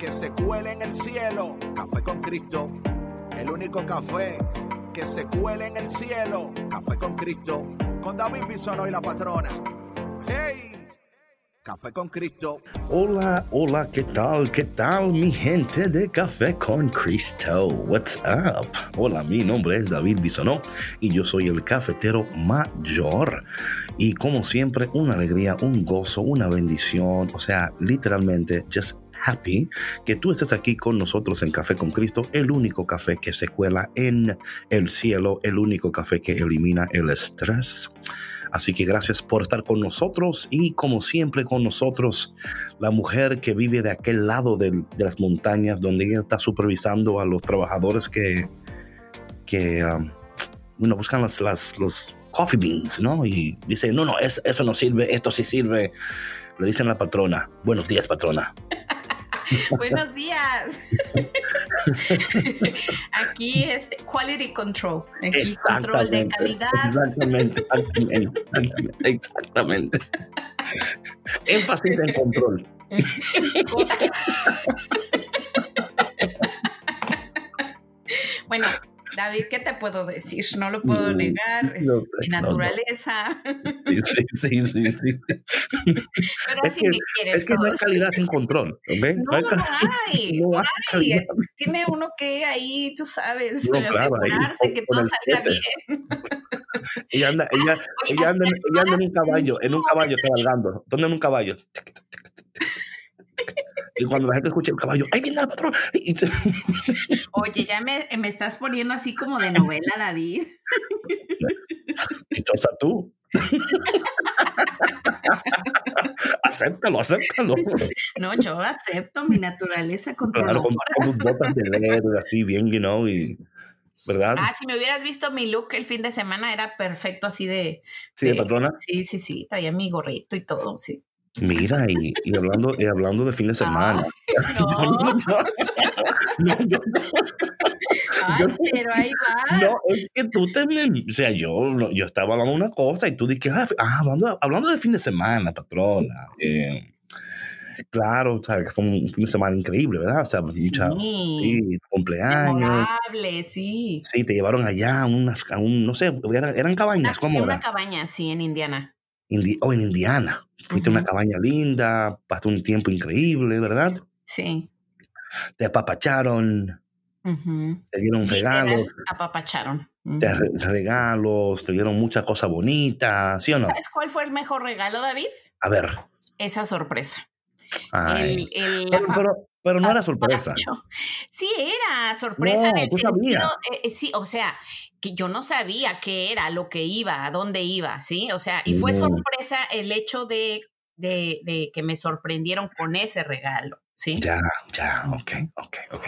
que se cuele en el cielo. Café con Cristo, el único café que se cuele en el cielo. Café con Cristo, con David Bisono y la patrona. ¡Hey! Café con Cristo. Hola, hola, ¿qué tal? ¿Qué tal mi gente de Café con Cristo? What's up? Hola, mi nombre es David Bisonó y yo soy el cafetero mayor. Y como siempre, una alegría, un gozo, una bendición, o sea, literalmente, just happy que tú estés aquí con nosotros en Café con Cristo, el único café que se cuela en el cielo, el único café que elimina el estrés. Así que gracias por estar con nosotros y como siempre con nosotros, la mujer que vive de aquel lado de, las montañas donde ella está supervisando a los trabajadores que, que um, bueno, buscan las, los coffee beans, ¿no? Y dice, no, no, eso no sirve, esto sí sirve. Le dicen a la patrona, buenos días patrona. Buenos días. Aquí es quality control. Aquí control de calidad. Exactamente, exactamente, exactamente. Énfasis en control. bueno, David, ¿qué te puedo decir? No lo puedo mm, negar, es mi naturaleza. Sí, sí, sí, sí. Pero es que, me quiere. Es que no hay calidad sin control, ¿ok? No, no, hay. No hay. Tiene uno que ahí, tú sabes, asegurarse que todo salga bien. Ella anda, ella, ella, anda, ella anda en un caballo, en un caballo cabalgando. ¿Dónde en un caballo? Y cuando la gente escucha el caballo, ¡ay, viene el patrón! Oye, ya me, me, estás poniendo así como de novela, David. Dichosa tú. acéptalo, acéptalo. No, yo acepto mi naturaleza controladora. Claro, con, tus botas de leather, así bien, you know, y... ¿verdad? Ah, si me hubieras visto mi look el fin de semana, era perfecto así de... ¿Sí, de, de patrona? Sí, sí, sí, traía mi gorrito y todo, sí. Mira, y, y, hablando, y hablando de fin de semana. no. Ay, pero ahí va. No, es que tú también, o sea, yo, yo estaba hablando de una cosa y tú dijiste, ah, ah, hablando, hablando de fin de semana, patrona. Eh, claro, o sea, que fue un fin de semana increíble, ¿verdad? O sea, mucha, sí, cumpleaños. sí. Sí, te llevaron allá a unas, a un, no sé, eran, eran cabañas, una, ¿cómo Una era? cabaña, sí, en Indiana. Indi oh, en Indiana. Fuiste a una cabaña linda, pasaste un tiempo increíble, ¿verdad? Sí. Te apapacharon, te dieron regalos. Apapacharon. Te re regalos, te dieron muchas cosas bonitas, ¿sí o no? ¿Sabes cuál fue el mejor regalo, David? A ver. Esa sorpresa. Ay. El, el, pero, pero, pero, no era sorpresa. Sí, era sorpresa no, en el sentido, sabías. eh, sí, o sea, que yo no sabía qué era, lo que iba, a dónde iba, ¿sí? O sea, y fue No. sorpresa el hecho de, de, de que me sorprendieron con ese regalo, ¿sí? Ya, ya, ok, ok, ok.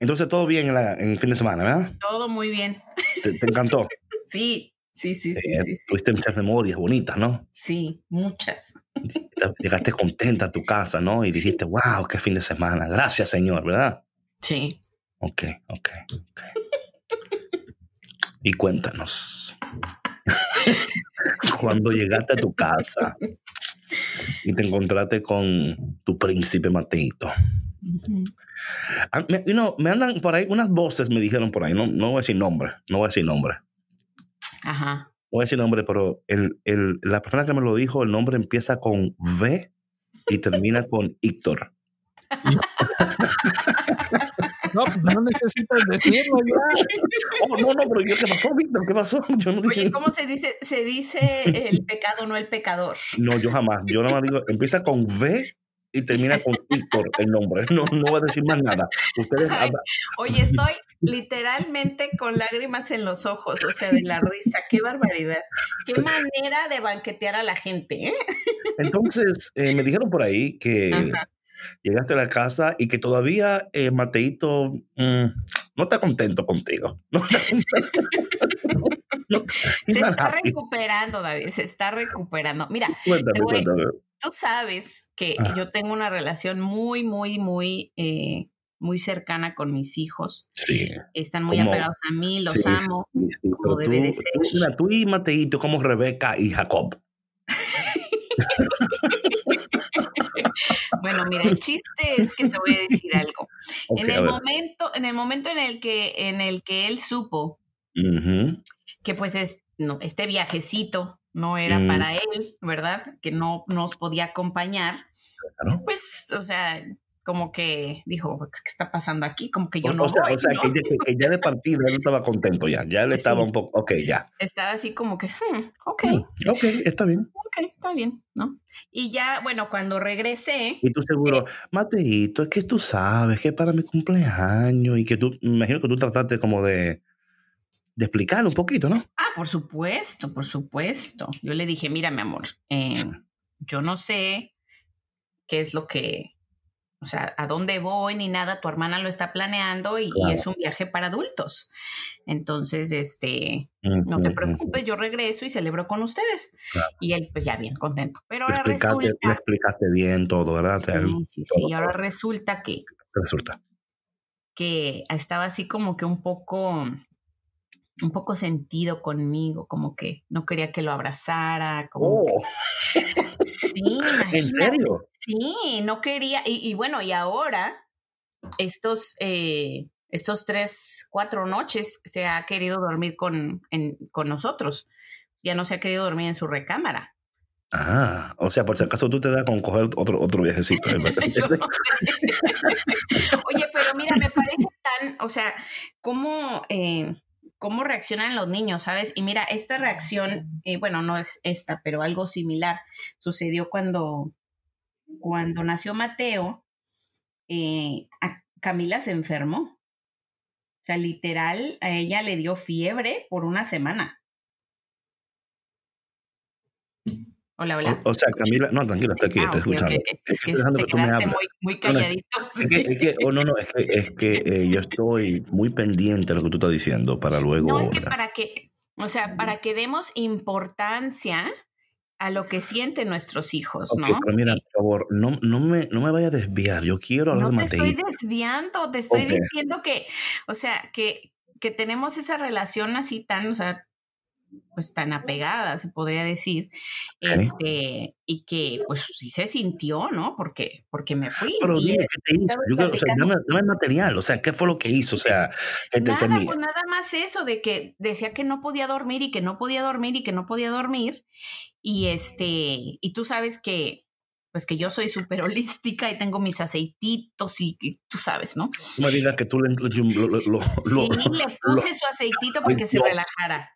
Entonces todo bien en, la, en fin de semana, ¿verdad? Todo muy bien. ¿Te, te encantó? Sí, sí, sí, sí, Eh, sí, sí. Tuviste muchas memorias bonitas, ¿no? Sí, muchas. Llegaste contenta a tu casa, ¿no? Y dijiste, wow, qué fin de semana. Gracias, Señor, ¿verdad? Sí. Ok, ok, ok. Y cuéntanos. Cuando llegaste a tu casa y te encontraste con tu príncipe Mateito. Ujú. Ah, Me, you know, me andan por ahí, unas voces me dijeron por ahí, no, no voy a decir nombre, no voy a decir nombre. Ajá. No voy a decir nombre, pero el, el, la persona que me lo dijo, el nombre empieza con V y termina con Héctor. No, pues no necesitas decirlo ya. Oh, no, no, pero yo, ¿qué pasó, Víctor? ¿Qué pasó? Yo no dije. Oye, ¿cómo se dice? Se dice el pecado, no el pecador. No, yo jamás. Yo nada más digo, empieza con V y termina con Víctor el nombre. No, no voy a decir más nada. Ustedes Oye, estoy literalmente con lágrimas en los ojos, o sea, de la risa. Qué barbaridad. Qué manera de banquetear a la gente. ¿eh? Entonces, eh, me dijeron por ahí que llegaste a la casa y que todavía eh, Mateito mm, no está contento contigo. se está recuperando, David, se está recuperando. Mira, tú sabes que yo tengo una relación muy, muy, muy, eh, muy cercana con mis hijos. Sí. Están muy apegados a mí, los amo, como debe de ser. mira, tú y Mateito como Rebeca y Jacob. bueno, mira, el chiste es que te voy a decir algo. en el momento, en el momento en el que, en el que él supo que pues es, no, este viajecito no era mm. para él, ¿verdad? Que no nos podía acompañar. Pues, o sea, como que dijo, ¿qué está pasando aquí? Como que yo no. O sea, o sea Que, ya, de partida él estaba contento ya, ya él estaba un poco, ok, ya. Estaba así como que, hmm, ok. Hmm, ok, está bien. Ok, está bien, ¿no? Y ya, bueno, cuando regresé. Y tú seguro, eh, Mateito, es que tú sabes que para mi cumpleaños y que tú, me imagino que tú trataste como de de explicarlo un poquito, ¿no? Ah, por supuesto, por supuesto. Yo le dije, mira, mi amor, eh, yo no sé qué es lo que, o sea, a dónde voy ni nada, tu hermana lo está planeando y, es un viaje para adultos. Entonces, este, no te preocupes, yo regreso y celebro con ustedes. Y él, pues ya bien contento. Pero ahora resulta... Le explicaste bien todo, ¿verdad? Sí, sí, sí. Ahora resulta que... Resulta. Que estaba así como que un poco un poco sentido conmigo, como que no quería que lo abrazara, como oh. sí, ¿En serio? Sí, no quería, y, bueno, y ahora estos, eh, estos tres, cuatro noches se ha querido dormir con, con nosotros, ya no se ha querido dormir en su recámara. Ah, o sea, por si acaso tú te das con coger otro, otro viajecito. Oye, pero mira, me parece tan, o sea, cómo eh, cómo reaccionan los niños, ¿sabes? Y mira, esta reacción, eh, bueno, no es esta, pero algo similar sucedió cuando, cuando nació Mateo, eh, Camila se enfermó. O sea, literal, a ella le dio fiebre por una semana. Hola, hola. O, sea, Camila, no, tranquila, estoy aquí, ah, estoy escuchando. Es que, te quedaste muy, muy calladito. Es que, es que, oh, no, no, es que, es que eh, yo estoy muy pendiente de lo que tú estás diciendo para luego. No, es que para que, o sea, para que demos importancia a lo que sienten nuestros hijos, ¿no? Pero mira, por favor, no, no, me, no me vaya a desviar. Yo quiero hablar no de Mateo. te estoy desviando, te estoy diciendo que, o sea, que, que tenemos esa relación así tan, o sea, pues tan apegada, se podría decir, este, y que pues sí se sintió, ¿no? Porque, porque me fui. Pero dime, ¿qué te hizo? Yo o sea, dame, el material, o sea, ¿qué fue lo que hizo? O sea, nada, pues nada más eso, de que decía que no podía dormir y que no podía dormir y que no podía dormir, y este, y tú sabes que, pues que yo soy súper holística y tengo mis aceititos y, tú sabes, ¿no? No me digas que tú le, lo, sí, le puse su aceitito para que se relajara.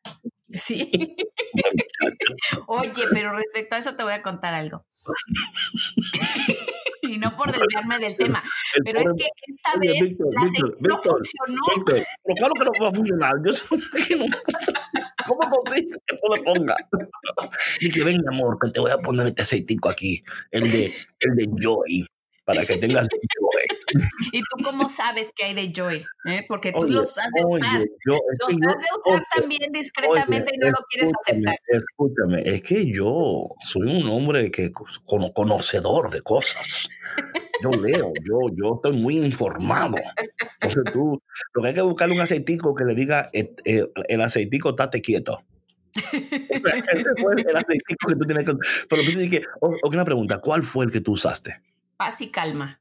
Sí. Oye, pero respecto a eso te voy a contar algo. y no por desviarme del tema, pero es que esta vez la no funcionó. pero claro que no va a funcionar. Yo que no. ¿Cómo posible que tú le pongas? Dije, ven, amor, que te voy a poner este aceitico aquí, el de, el de Joy para que tengas joy. ¿Y tú cómo sabes que hay de joy? ¿Eh? Porque tú los has de usar. los has de usar también discretamente y no lo quieres aceptar. Escúchame, es que yo soy un hombre que conocedor de cosas. Yo leo, yo, yo estoy muy informado. Entonces tú, lo que hay que buscarle un aceitico que le diga, eh, eh, el aceitico, estate quieto. Ese fue el aceitico que tú tienes que... Pero tú tienes que... Ok, una pregunta, ¿cuál fue el que tú usaste? Paz y calma.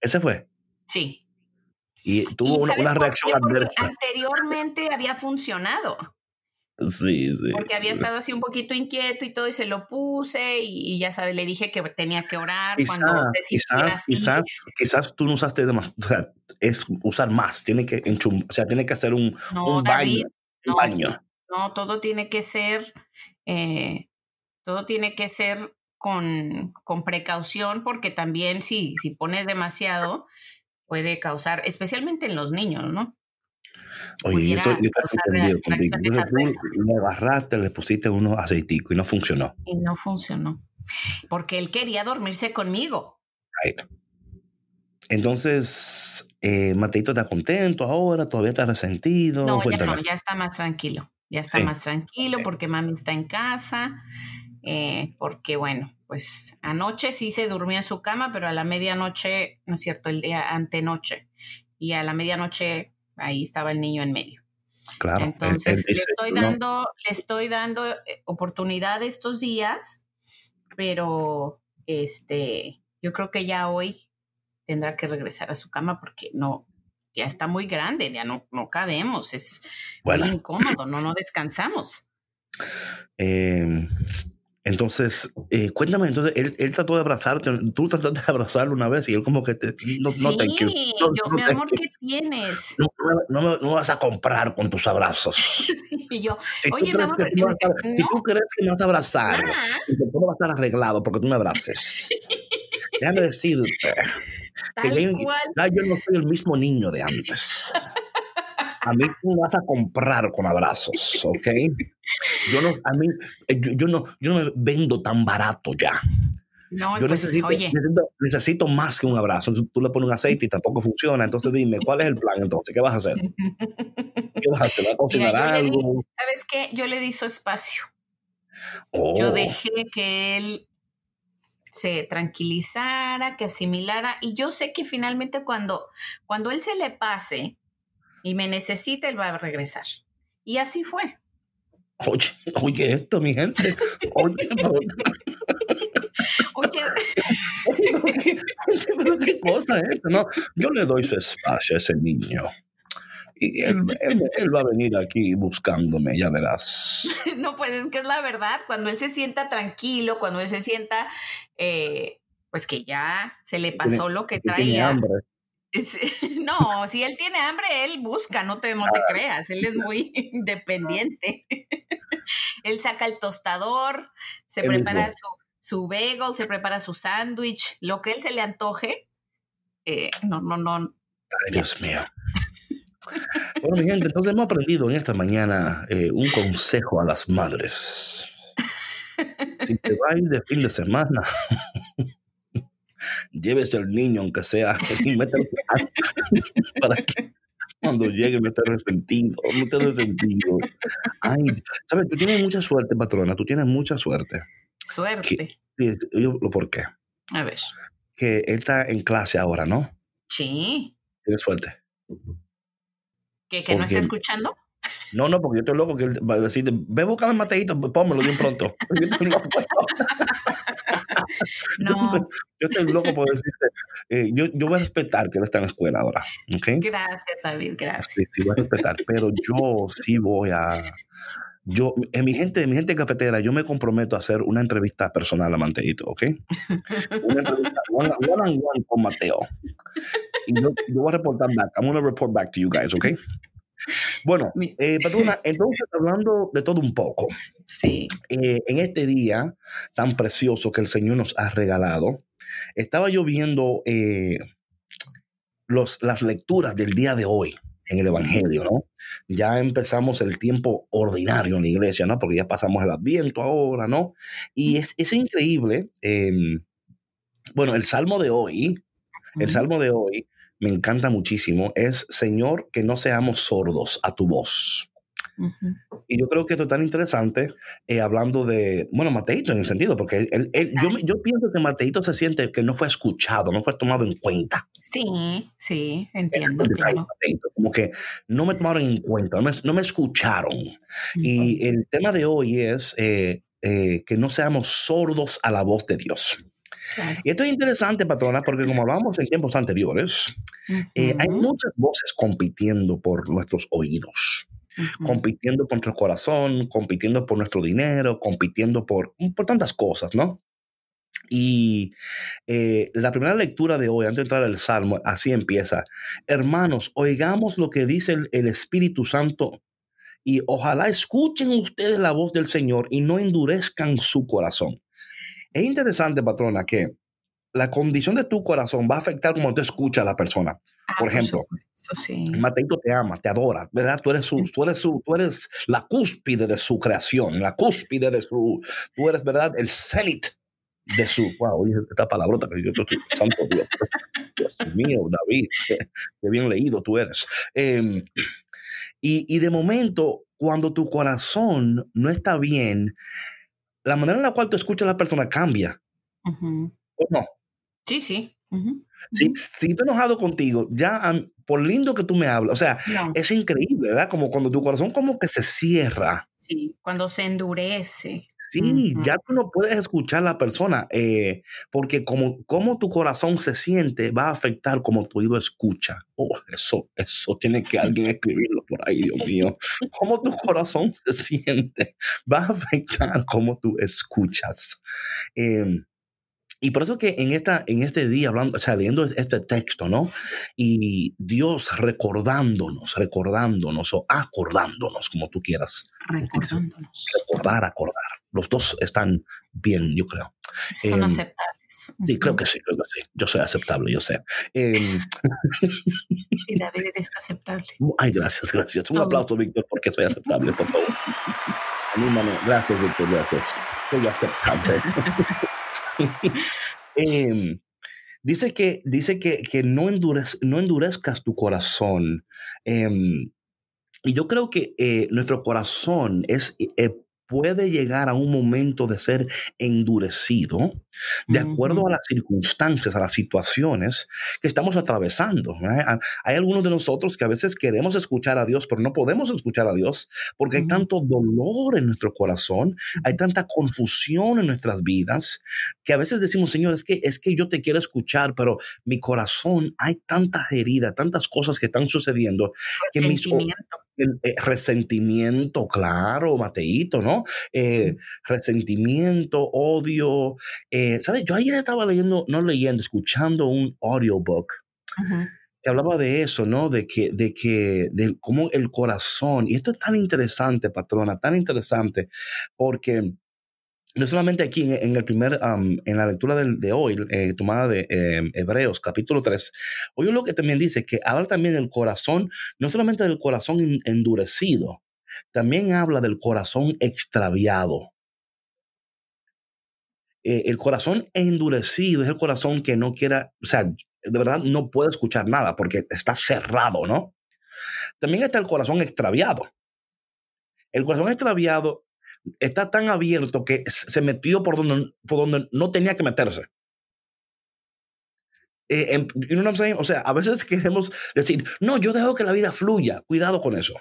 ¿Ese fue? Sí. Y tuvo una, reacción adversa. Anteriormente había funcionado. Sí, sí. Porque había estado así un poquito inquieto y todo, y se lo puse, y, ya sabes, le dije que tenía que orar cuando se quizás. Quizás, quizás tú no usaste demasiado, o sea, es usar más, tiene que enchum, o sea, tiene que hacer un, un baño. no, baño. No, todo tiene que ser, eh, todo tiene que ser con, con precaución porque también si, si pones demasiado puede causar, especialmente en los niños, ¿no? Oye, yo estoy, yo estoy Entonces tú le agarraste, le pusiste unos aceiticos y no funcionó. Y no funcionó. Porque él quería dormirse conmigo. Entonces, eh, Mateito está contento ahora, todavía está resentido. No, ya no, ya está más tranquilo. Ya está Sí. más tranquilo porque mami está en casa. eh, porque bueno, pues anoche sí se durmió en su cama, pero a la medianoche, no es cierto, el día antenoche. Y a la medianoche ahí estaba el niño en medio. Claro. Entonces, él le dice, estoy no, dando, le estoy dando eh, oportunidad estos días, pero este, yo creo que ya hoy tendrá que regresar a su cama porque no, ya está muy grande, ya no, no cabemos, es Bueno. muy incómodo, no, no descansamos. eh, entonces, eh, cuéntame, entonces, él, él trató de abrazarte, tú trataste de abrazarlo una vez y él como que te, no, no sí, thank you. No, yo, no mi amor. ¿qué tienes? No, no me- no me vas a comprar con tus abrazos. Y yo, Si oye, mi amor, que vas a- no, si tú crees que me vas a abrazar ah, todo va a estar arreglado porque tú me abraces, déjame decirte que tal ya, cual. ya yo no soy el mismo niño de antes. A mí tú me vas a comprar con abrazos, ¿ok? Yo no, a mí, eh, yo, yo no, yo no me vendo tan barato ya. No, Yo pues, necesito, necesito, necesito más que un abrazo. Tú le pones un aceite y tampoco funciona. Entonces dime, ¿cuál es el plan entonces? ¿Qué vas a hacer? ¿Qué vas a hacer? ¿Vas a cocinar di- algo? ¿sabes qué? Yo le di su espacio. Oh, Yo dejé que él se tranquilizara, que asimilara, y yo sé que finalmente cuando, cuando él se le pase y me necesite, él va a regresar. Y así fue. Oye, oye esto, mi gente. Oye, pero, Oye, pero qué, cosa es esto, ¿no? Yo le doy su espacio a ese niño. Y él, él- él va a venir aquí buscándome, ya verás. no, pues es que es la verdad, cuando él se sienta tranquilo, cuando él se sienta, eh, pues que ya se le pasó lo que tiene traía. hambre. Es- No, si él tiene hambre, él busca, no te, no te creas, él es muy independiente. él saca el tostador, se Él prepara su, su bagel, se prepara su sándwich, lo que él se le antoje. eh, no, no, no. Ay, Dios mío. Bueno, mi gente, entonces hemos aprendido en esta mañana eh, un consejo a las madres. Si te vas a ir de fin de semana, llévese al niño, aunque sea, y mételo para que cuando llegue no esté resentido, no esté resentido. Ay, sabes, tú tienes mucha suerte, patrona, tú tienes mucha suerte. Suerte. Sí, yo- ¿Por qué? A ver. Que él está en clase ahora, ¿no? Sí. Tienes suerte. ¿Que, que no está escuchando? No, no, porque yo estoy loco que él va a decir, ve a buscar el mateito, pónmelo bien pronto. Yo estoy loco, No. yo estoy loco por decirte, eh, yo, yo voy a respetar que él está en la escuela ahora, ¿ok? Gracias, David, gracias. Sí, sí, voy a respetar, pero yo sí voy a, yo, en mi gente, en mi gente cafetera, yo me comprometo a hacer una entrevista personal a Mateito, ¿ok? Una entrevista one, one on one con Mateo. Y yo, yo voy a reportar back, I'm going to report back to you guys, ¿ok? Bueno, eh, patrona, entonces hablando de todo un poco, Sí. eh, en este día tan precioso que el Señor nos ha regalado, estaba yo viendo eh, los, las lecturas del día de hoy en el Evangelio, ¿no? Ya empezamos el tiempo ordinario en la iglesia, ¿no? Porque ya pasamos el Adviento ahora, ¿no? Y es, es increíble. eh, bueno, el Salmo de hoy, el Salmo de hoy me encanta muchísimo, es Señor, que no seamos sordos a tu voz. Y yo creo que esto es tan interesante, eh, hablando de, bueno, Mateito en el sentido, porque él, él- él- yo, pienso que Mateito se siente que no fue escuchado, no fue tomado en cuenta. Sí, sí, entiendo, claro. Mateito, como que no me tomaron en cuenta, no me, no me escucharon. Y el tema de hoy es eh, eh, que no seamos sordos a la voz de Dios. Claro. Y esto es interesante, patrona, porque como hablábamos en tiempos anteriores, eh, hay muchas voces compitiendo por nuestros oídos. compitiendo por nuestro corazón, compitiendo por nuestro dinero, compitiendo por, por tantas cosas, ¿no? Y eh, la primera lectura de hoy, antes de entrar al Salmo, así empieza. Hermanos, oigamos lo que dice el, el Espíritu Santo y ojalá escuchen ustedes la voz del Señor y no endurezcan su corazón. Es interesante, patrona, que la condición de tu corazón va a afectar cómo tú escuchas a la persona. Ah, Por ejemplo, supuesto, sí. Mateito te ama, te adora, ¿verdad? Tú eres, su, tú, eres su, tú eres la cúspide de su creación, la cúspide de su, tú eres, ¿verdad? El cenit de su, wow, oye, esta palabrota que yo estoy, santo Dios, Dios mío, David, qué, qué bien leído tú eres. Eh, y, y de momento, cuando tu corazón no está bien, la manera en la cual tú escuchas a la persona cambia, Ujú. ¿o no? Sí, sí. Ujú. Si, si estoy enojado contigo, ya por lindo que tú me hablas, o sea, No, es increíble, ¿verdad? Como cuando tu corazón como que se cierra. sí, cuando se endurece. Sí, ya tú no puedes escuchar a la persona, eh, porque como, como tu corazón se siente va a afectar como tu oído escucha. Oh, eso, eso tiene que alguien escribirlo por ahí, Dios mío. Cómo tu corazón se siente va a afectar cómo tú escuchas. Eh, y por eso que en, esta, en este día, hablando, o sea, leyendo este texto, ¿no? Y Dios recordándonos, recordándonos o acordándonos, como tú quieras. Recordándonos. Recordar, acordar. Los dos están bien, yo creo. Son Em, aceptables. Sí, creo que sí, creo que sí. Yo soy aceptable, yo sé. Em, Sí, David eres aceptable. ay, gracias, gracias. Un aplauso, Víctor, porque soy aceptable, por favor. Anímame. Gracias, Víctor, gracias. Soy aceptable. Em, dice que, dice que, que no, endurez- no endurezcas tu corazón. Em, y yo creo que eh, nuestro corazón es, eh, puede llegar a un momento de ser endurecido de acuerdo a las circunstancias, a las situaciones que estamos atravesando. ¿verdad? Hay algunos de nosotros que a veces queremos escuchar a Dios, pero no podemos escuchar a Dios porque hay tanto dolor en nuestro corazón, hay tanta confusión en nuestras vidas, que a veces decimos, Señor, es que, es que yo te quiero escuchar, pero mi corazón hay tantas heridas, tantas cosas que están sucediendo que mis, El, eh, resentimiento, claro, Mateito, ¿no? Eh, resentimiento, odio. eh, ¿Sabes? Yo ayer estaba leyendo, no leyendo, escuchando un audiobook que hablaba de eso, ¿no? De que, de que, de cómo el corazón, y esto es tan interesante, patrona, tan interesante, porque no solamente aquí en, en el primer, en la lectura del- de, hoy, eh, tomada de eh, Hebreos, capítulo 3, oye lo que también dice, que habla también del corazón, no solamente del corazón en- endurecido, también habla del corazón extraviado. Eh, el corazón endurecido es el corazón que no quiera, o sea, de verdad no puede escuchar nada porque está cerrado, ¿no? También está el corazón extraviado. El corazón extraviado está tan abierto que se metió por donde, por donde no tenía que meterse. Eh, em- you know what I'm saying? O sea, a veces queremos decir, no, yo dejo que la vida fluya. Cuidado con eso.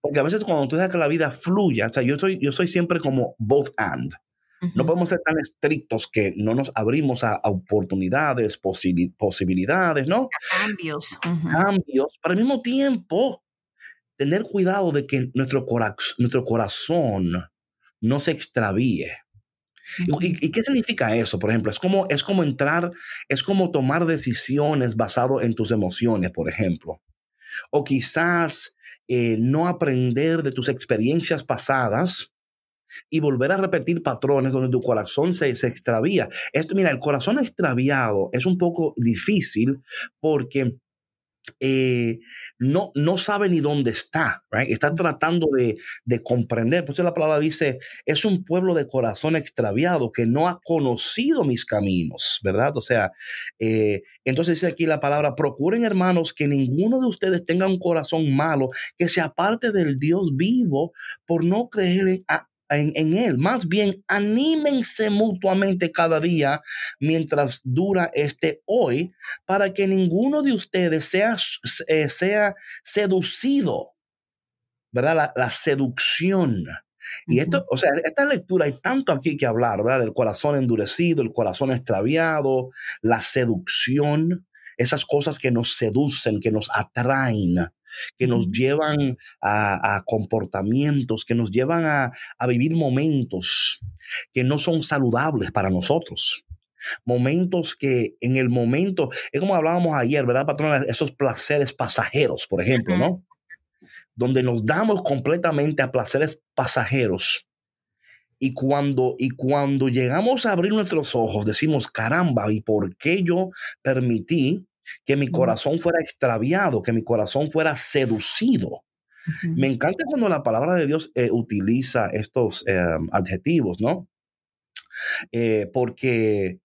Porque a veces cuando tú dejas que la vida fluya, o sea, yo soy, yo soy siempre como both and. No podemos ser tan estrictos que no nos abrimos a, a oportunidades, posibili- posibilidades, ¿no? Cambios. Ujú. Cambios. Pero al mismo tiempo, tener cuidado de que nuestro, cora- nuestro corazón no se extravíe. ¿Y, qué significa eso? Por ejemplo, es como, es como entrar, es como tomar decisiones basado en tus emociones, por ejemplo. O quizás eh, no aprender de tus experiencias pasadas y volver a repetir patrones donde tu corazón se, se extravía. Esto, mira, el corazón extraviado es un poco difícil porque eh, no, no sabe ni dónde está, right? está tratando de, de comprender. Por eso la palabra dice, es un pueblo de corazón extraviado que no ha conocido mis caminos, ¿verdad? O sea, eh, entonces dice aquí la palabra, procuren hermanos que ninguno de ustedes tenga un corazón malo, que se aparte del Dios vivo por no creer en, a- en, en Él. Más bien, anímense mutuamente cada día mientras dura este hoy, para que ninguno de ustedes sea, eh, sea seducido, ¿verdad? La, la seducción. Y esto, o sea, esta lectura hay tanto aquí que hablar, ¿verdad? Del corazón endurecido, el corazón extraviado, la seducción, esas cosas que nos seducen, que nos atraen, que nos llevan a, a comportamientos, que nos llevan a, a vivir momentos que no son saludables para nosotros momentos que en el momento, es como hablábamos ayer, ¿verdad, patrona? Esos placeres pasajeros, por ejemplo. ¿no? Donde nos damos completamente a placeres pasajeros Y cuando, y cuando llegamos a abrir nuestros ojos, decimos, caramba, ¿y por qué yo permití que mi corazón fuera extraviado, que mi corazón fuera seducido? Me encanta cuando la palabra de Dios eh, utiliza estos eh, adjetivos, ¿no? Eh, porque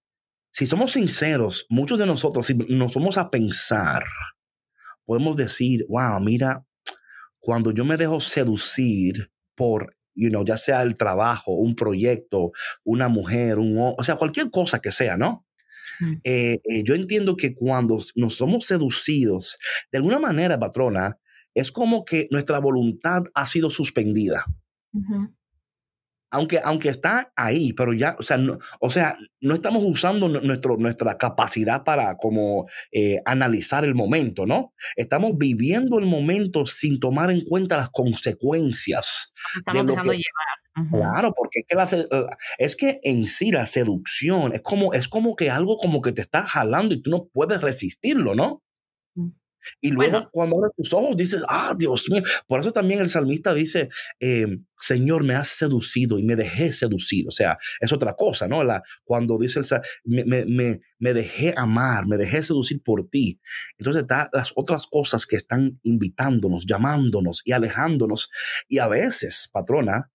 si somos sinceros, muchos de nosotros, si nos vamos a pensar, podemos decir, wow, mira, cuando yo me dejo seducir por, you know, ya sea el trabajo, un proyecto, una mujer, un, o sea, cualquier cosa que sea, ¿no? Yo entiendo que cuando nos somos seducidos, de alguna manera, patrona, es como que nuestra voluntad ha sido suspendida. Aunque, aunque está ahí, pero ya, o sea, no, o sea, no estamos usando nuestro, nuestra capacidad para como eh, analizar el momento, ¿no? Estamos viviendo el momento sin tomar en cuenta las consecuencias. Estamos dejando llevar. Claro, porque es que, la, es que en sí la seducción es como, es como que algo como que te está jalando y tú no puedes resistirlo, ¿no? Y luego cuando abres tus ojos dices, ah, Dios mío. Por eso también el salmista dice, em, Señor, me has seducido y me dejé seducir. O sea, es otra cosa, ¿no? La, cuando dice el me, me, me, me dejé amar, me dejé seducir por ti. Entonces está las otras cosas que están invitándonos, llamándonos y alejándonos. Y a veces, patrona,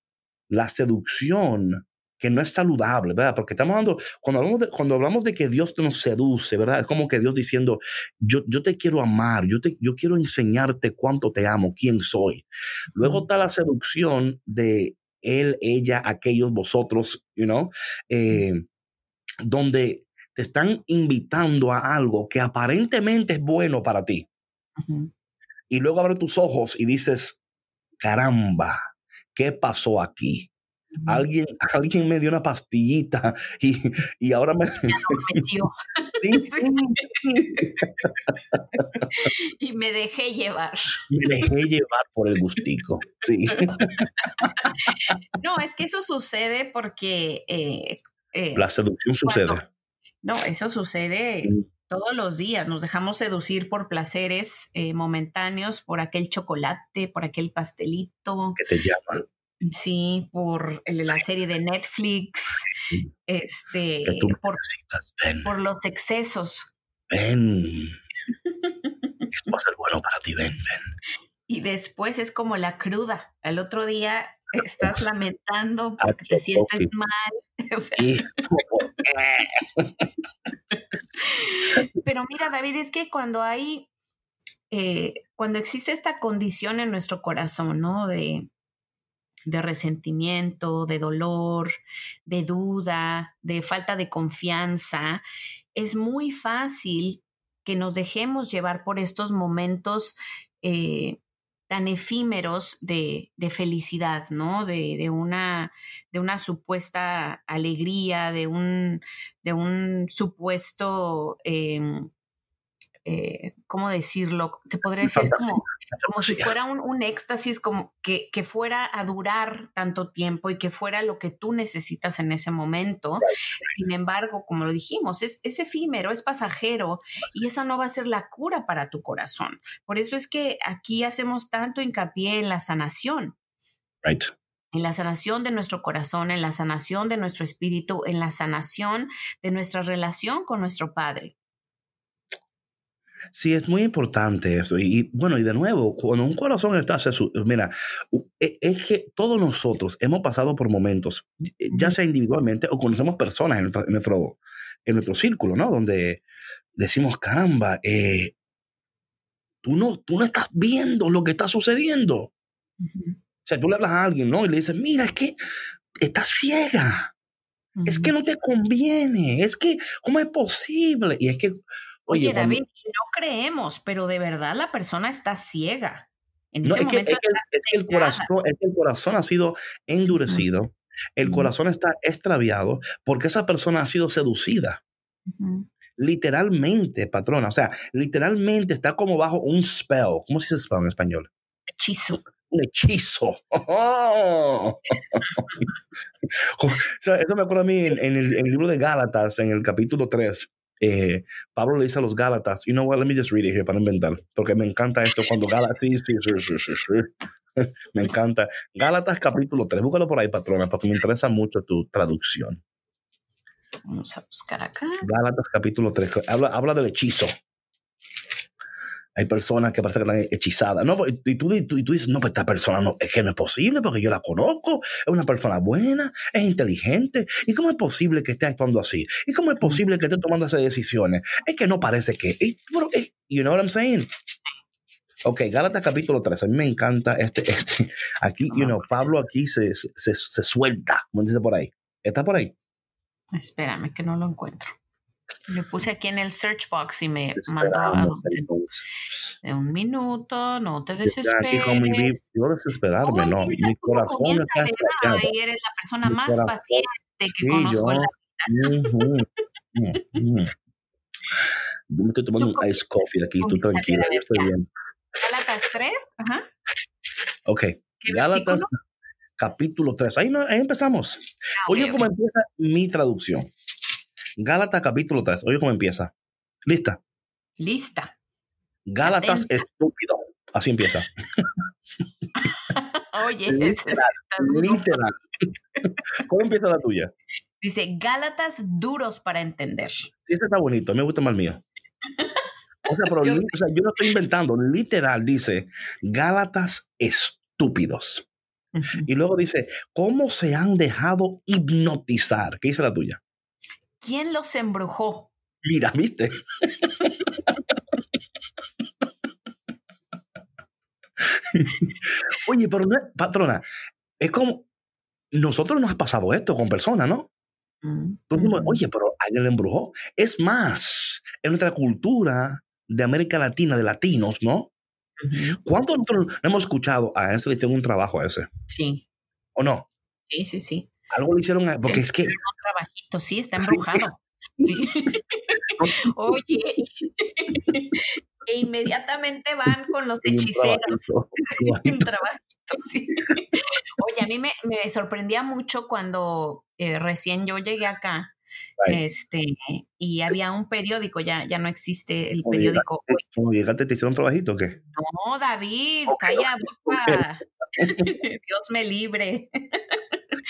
la seducción que no es saludable, ¿verdad? Porque estamos hablando, cuando hablamos de, cuando hablamos de que Dios nos seduce, ¿verdad? Es como que Dios diciendo, yo, yo te quiero amar, yo, te, yo quiero enseñarte cuánto te amo, quién soy. Luego está la seducción de él, ella, aquellos, vosotros, you know, eh, donde te están invitando a algo que aparentemente es bueno para ti. Y luego abres tus ojos y dices, caramba, ¿qué pasó aquí? Alguien, alguien me dio una pastillita y, y ahora me... y me dejé llevar. Me dejé llevar por el gustico, sí. no, es que eso sucede porque... Eh, eh, La seducción sucede. no, eso sucede mm. Todos los días. Nos dejamos seducir por placeres eh, momentáneos, por aquel chocolate, por aquel pastelito. Que te llaman Sí, por la serie de Netflix, este, por, por, los excesos. Ven. Esto va a ser bueno para ti, ven, ven. Y después es como la cruda. Al otro día estás lamentando porque te sientes mal. Pero mira, David, es que cuando hay, eh, cuando existe esta condición en nuestro corazón, ¿no? De, de resentimiento, de dolor, de duda, de falta de confianza, es muy fácil que nos dejemos llevar por estos momentos eh, tan efímeros de, felicidad, ¿no? De, una, de una supuesta alegría, de un, de un supuesto em, eh, ¿cómo decirlo? Te podría decir como, como si fuera un, éxtasis, como que, que, fuera a durar tanto tiempo y que fuera lo que tú necesitas en ese momento. Sin embargo, como lo dijimos, es, es, efímero, es pasajero y esa no va a ser la cura para tu corazón. Por eso es que aquí hacemos tanto hincapié en la sanación. Right en la sanación de nuestro corazón, en la sanación de nuestro espíritu, en la sanación de nuestra relación con nuestro Padre. Sí, es muy importante eso. Y, bueno, y de nuevo, cuando un corazón está, mira, e, es que todos nosotros hemos pasado por momentos, eh, ya sea individualmente o conocemos personas en nuestro, en nuestro, círculo, ¿no? Donde decimos, caramba, eh, tú, no, tú no estás viendo lo que está sucediendo. O sea, tú le hablas a alguien, ¿no? Y le dices, mira, es que estás ciega. Es que no te conviene. Es que, ¿cómo es posible? Y es que Oye, David, no creemos, pero de verdad la persona está ciega. En ese momento es, que, el corazón, es que el corazón ha sido endurecido, el corazón está extraviado porque esa persona ha sido seducida. Literalmente, patrona. O sea, literalmente está como bajo un spell. ¿Cómo se dice spell en español? Hechizo. Un hechizo. eso me acuerdo a mí en, el, en, el, libro de Gálatas, en el capítulo 3 eh, Pablo le dice a los Gálatas, you know what, let me just read it here para inventar, porque me encanta esto cuando Gálatas, sí, sí, sí, sí, sí, me encanta. Gálatas capítulo 3, búscalo por ahí, patrona, porque me interesa mucho tu traducción. Vamos a buscar acá. Gálatas capítulo 3, habla, habla del hechizo. Hay personas que parece que están hechizadas. No, y tú, y tú, y tú dices, no, pues esta persona no, es que no es posible porque yo la conozco, es una persona buena, es inteligente. ¿Y cómo es posible que esté actuando así? ¿Y cómo es posible que esté tomando esas decisiones? Es que no parece que. Pero, you know what I'm saying? Ok, Gálatas capítulo 3. A mí me encanta este, este. Aquí, you know, Pablo aquí se, se, se suelta, como dice por ahí. ¿Está por ahí? Espérame, que no lo encuentro. Le puse aquí en el search box y me mandaba de un minuto, no te desesperes. Aquí mi yo desesperarme, no. Mi corazón está estallado. eres la persona más paciente que conozco en la vida. Yo me estoy tomando un ice coffee aquí, tú tranquila, yo estoy bien. Gálatas 3, ajá. Ok, Gálatas capítulo 3. Ahí, no, ahí empezamos. Ah, Oye, cómo empieza mi traducción. Gálatas capítulo 3. Oye, ¿cómo empieza? ¿Lista? Lista. Gálatas estúpido. Así empieza. Oye, literal. literal. ¿Cómo empieza la tuya? Dice Gálatas duros para entender. Sí, este está bonito. Me gusta más el mío. O sea, pero yo, o sea, yo no estoy inventando. Literal dice Gálatas estúpidos. Y luego dice, ¿cómo se han dejado hipnotizar? ¿Qué dice la tuya? ¿Quién los embrujó? Mira, ¿viste? Oye, pero no, patrona, es como, nosotros nos ha pasado esto con personas, ¿no? Mm, oye, pero alguien le embrujó. Es más, en nuestra cultura de América Latina, de latinos, ¿no? ¿Cuánto nosotros hemos escuchado a ese le hicieron un trabajo a ese? Sí. ¿O no? Sí, sí, sí. Algo le hicieron, a, porque es que... Trabajito, sí, está embrujado. Sí, Oye, e inmediatamente van con los hechiceros. Un trabajito, sí. Oye, a mí me, me sorprendía mucho cuando eh, recién yo llegué acá este, y había un periódico, ya, ya no existe el periódico. ¿Cómo llegaste? ¿Te hicieron trabajito o qué? No, David, calla boca. Dios me libre.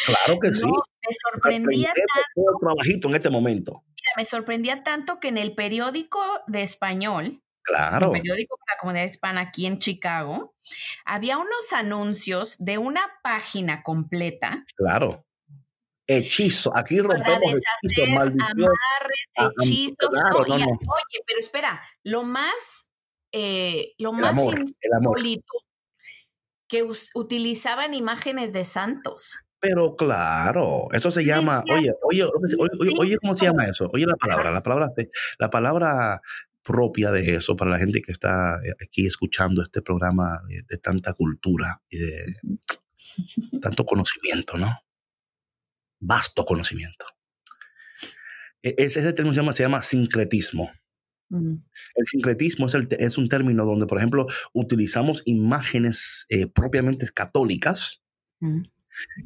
Claro que sí. Me sorprendía tanto. trabajito en este momento. Mira, me sorprendía tanto que en el periódico de español, Claro. El periódico para la comunidad hispana aquí en Chicago, había unos anuncios de una página completa. Claro hechizo. Aquí rompemos hechizos, maldiciones. Amarres, hechizos. Oye, pero espera, lo más, eh, lo más insólito que utilizaban imágenes de santos. Pero claro, eso se llama, oye, oye, oye, oye, ¿cómo se llama eso? Oye la palabra, la palabra, la palabra propia de eso para la gente que está aquí escuchando este programa de tanta cultura y de tanto conocimiento, ¿no? vasto conocimiento. E, ese, término se llama, se llama sincretismo. El sincretismo es, el, es, un término donde, por ejemplo, utilizamos imágenes eh, propiamente católicas.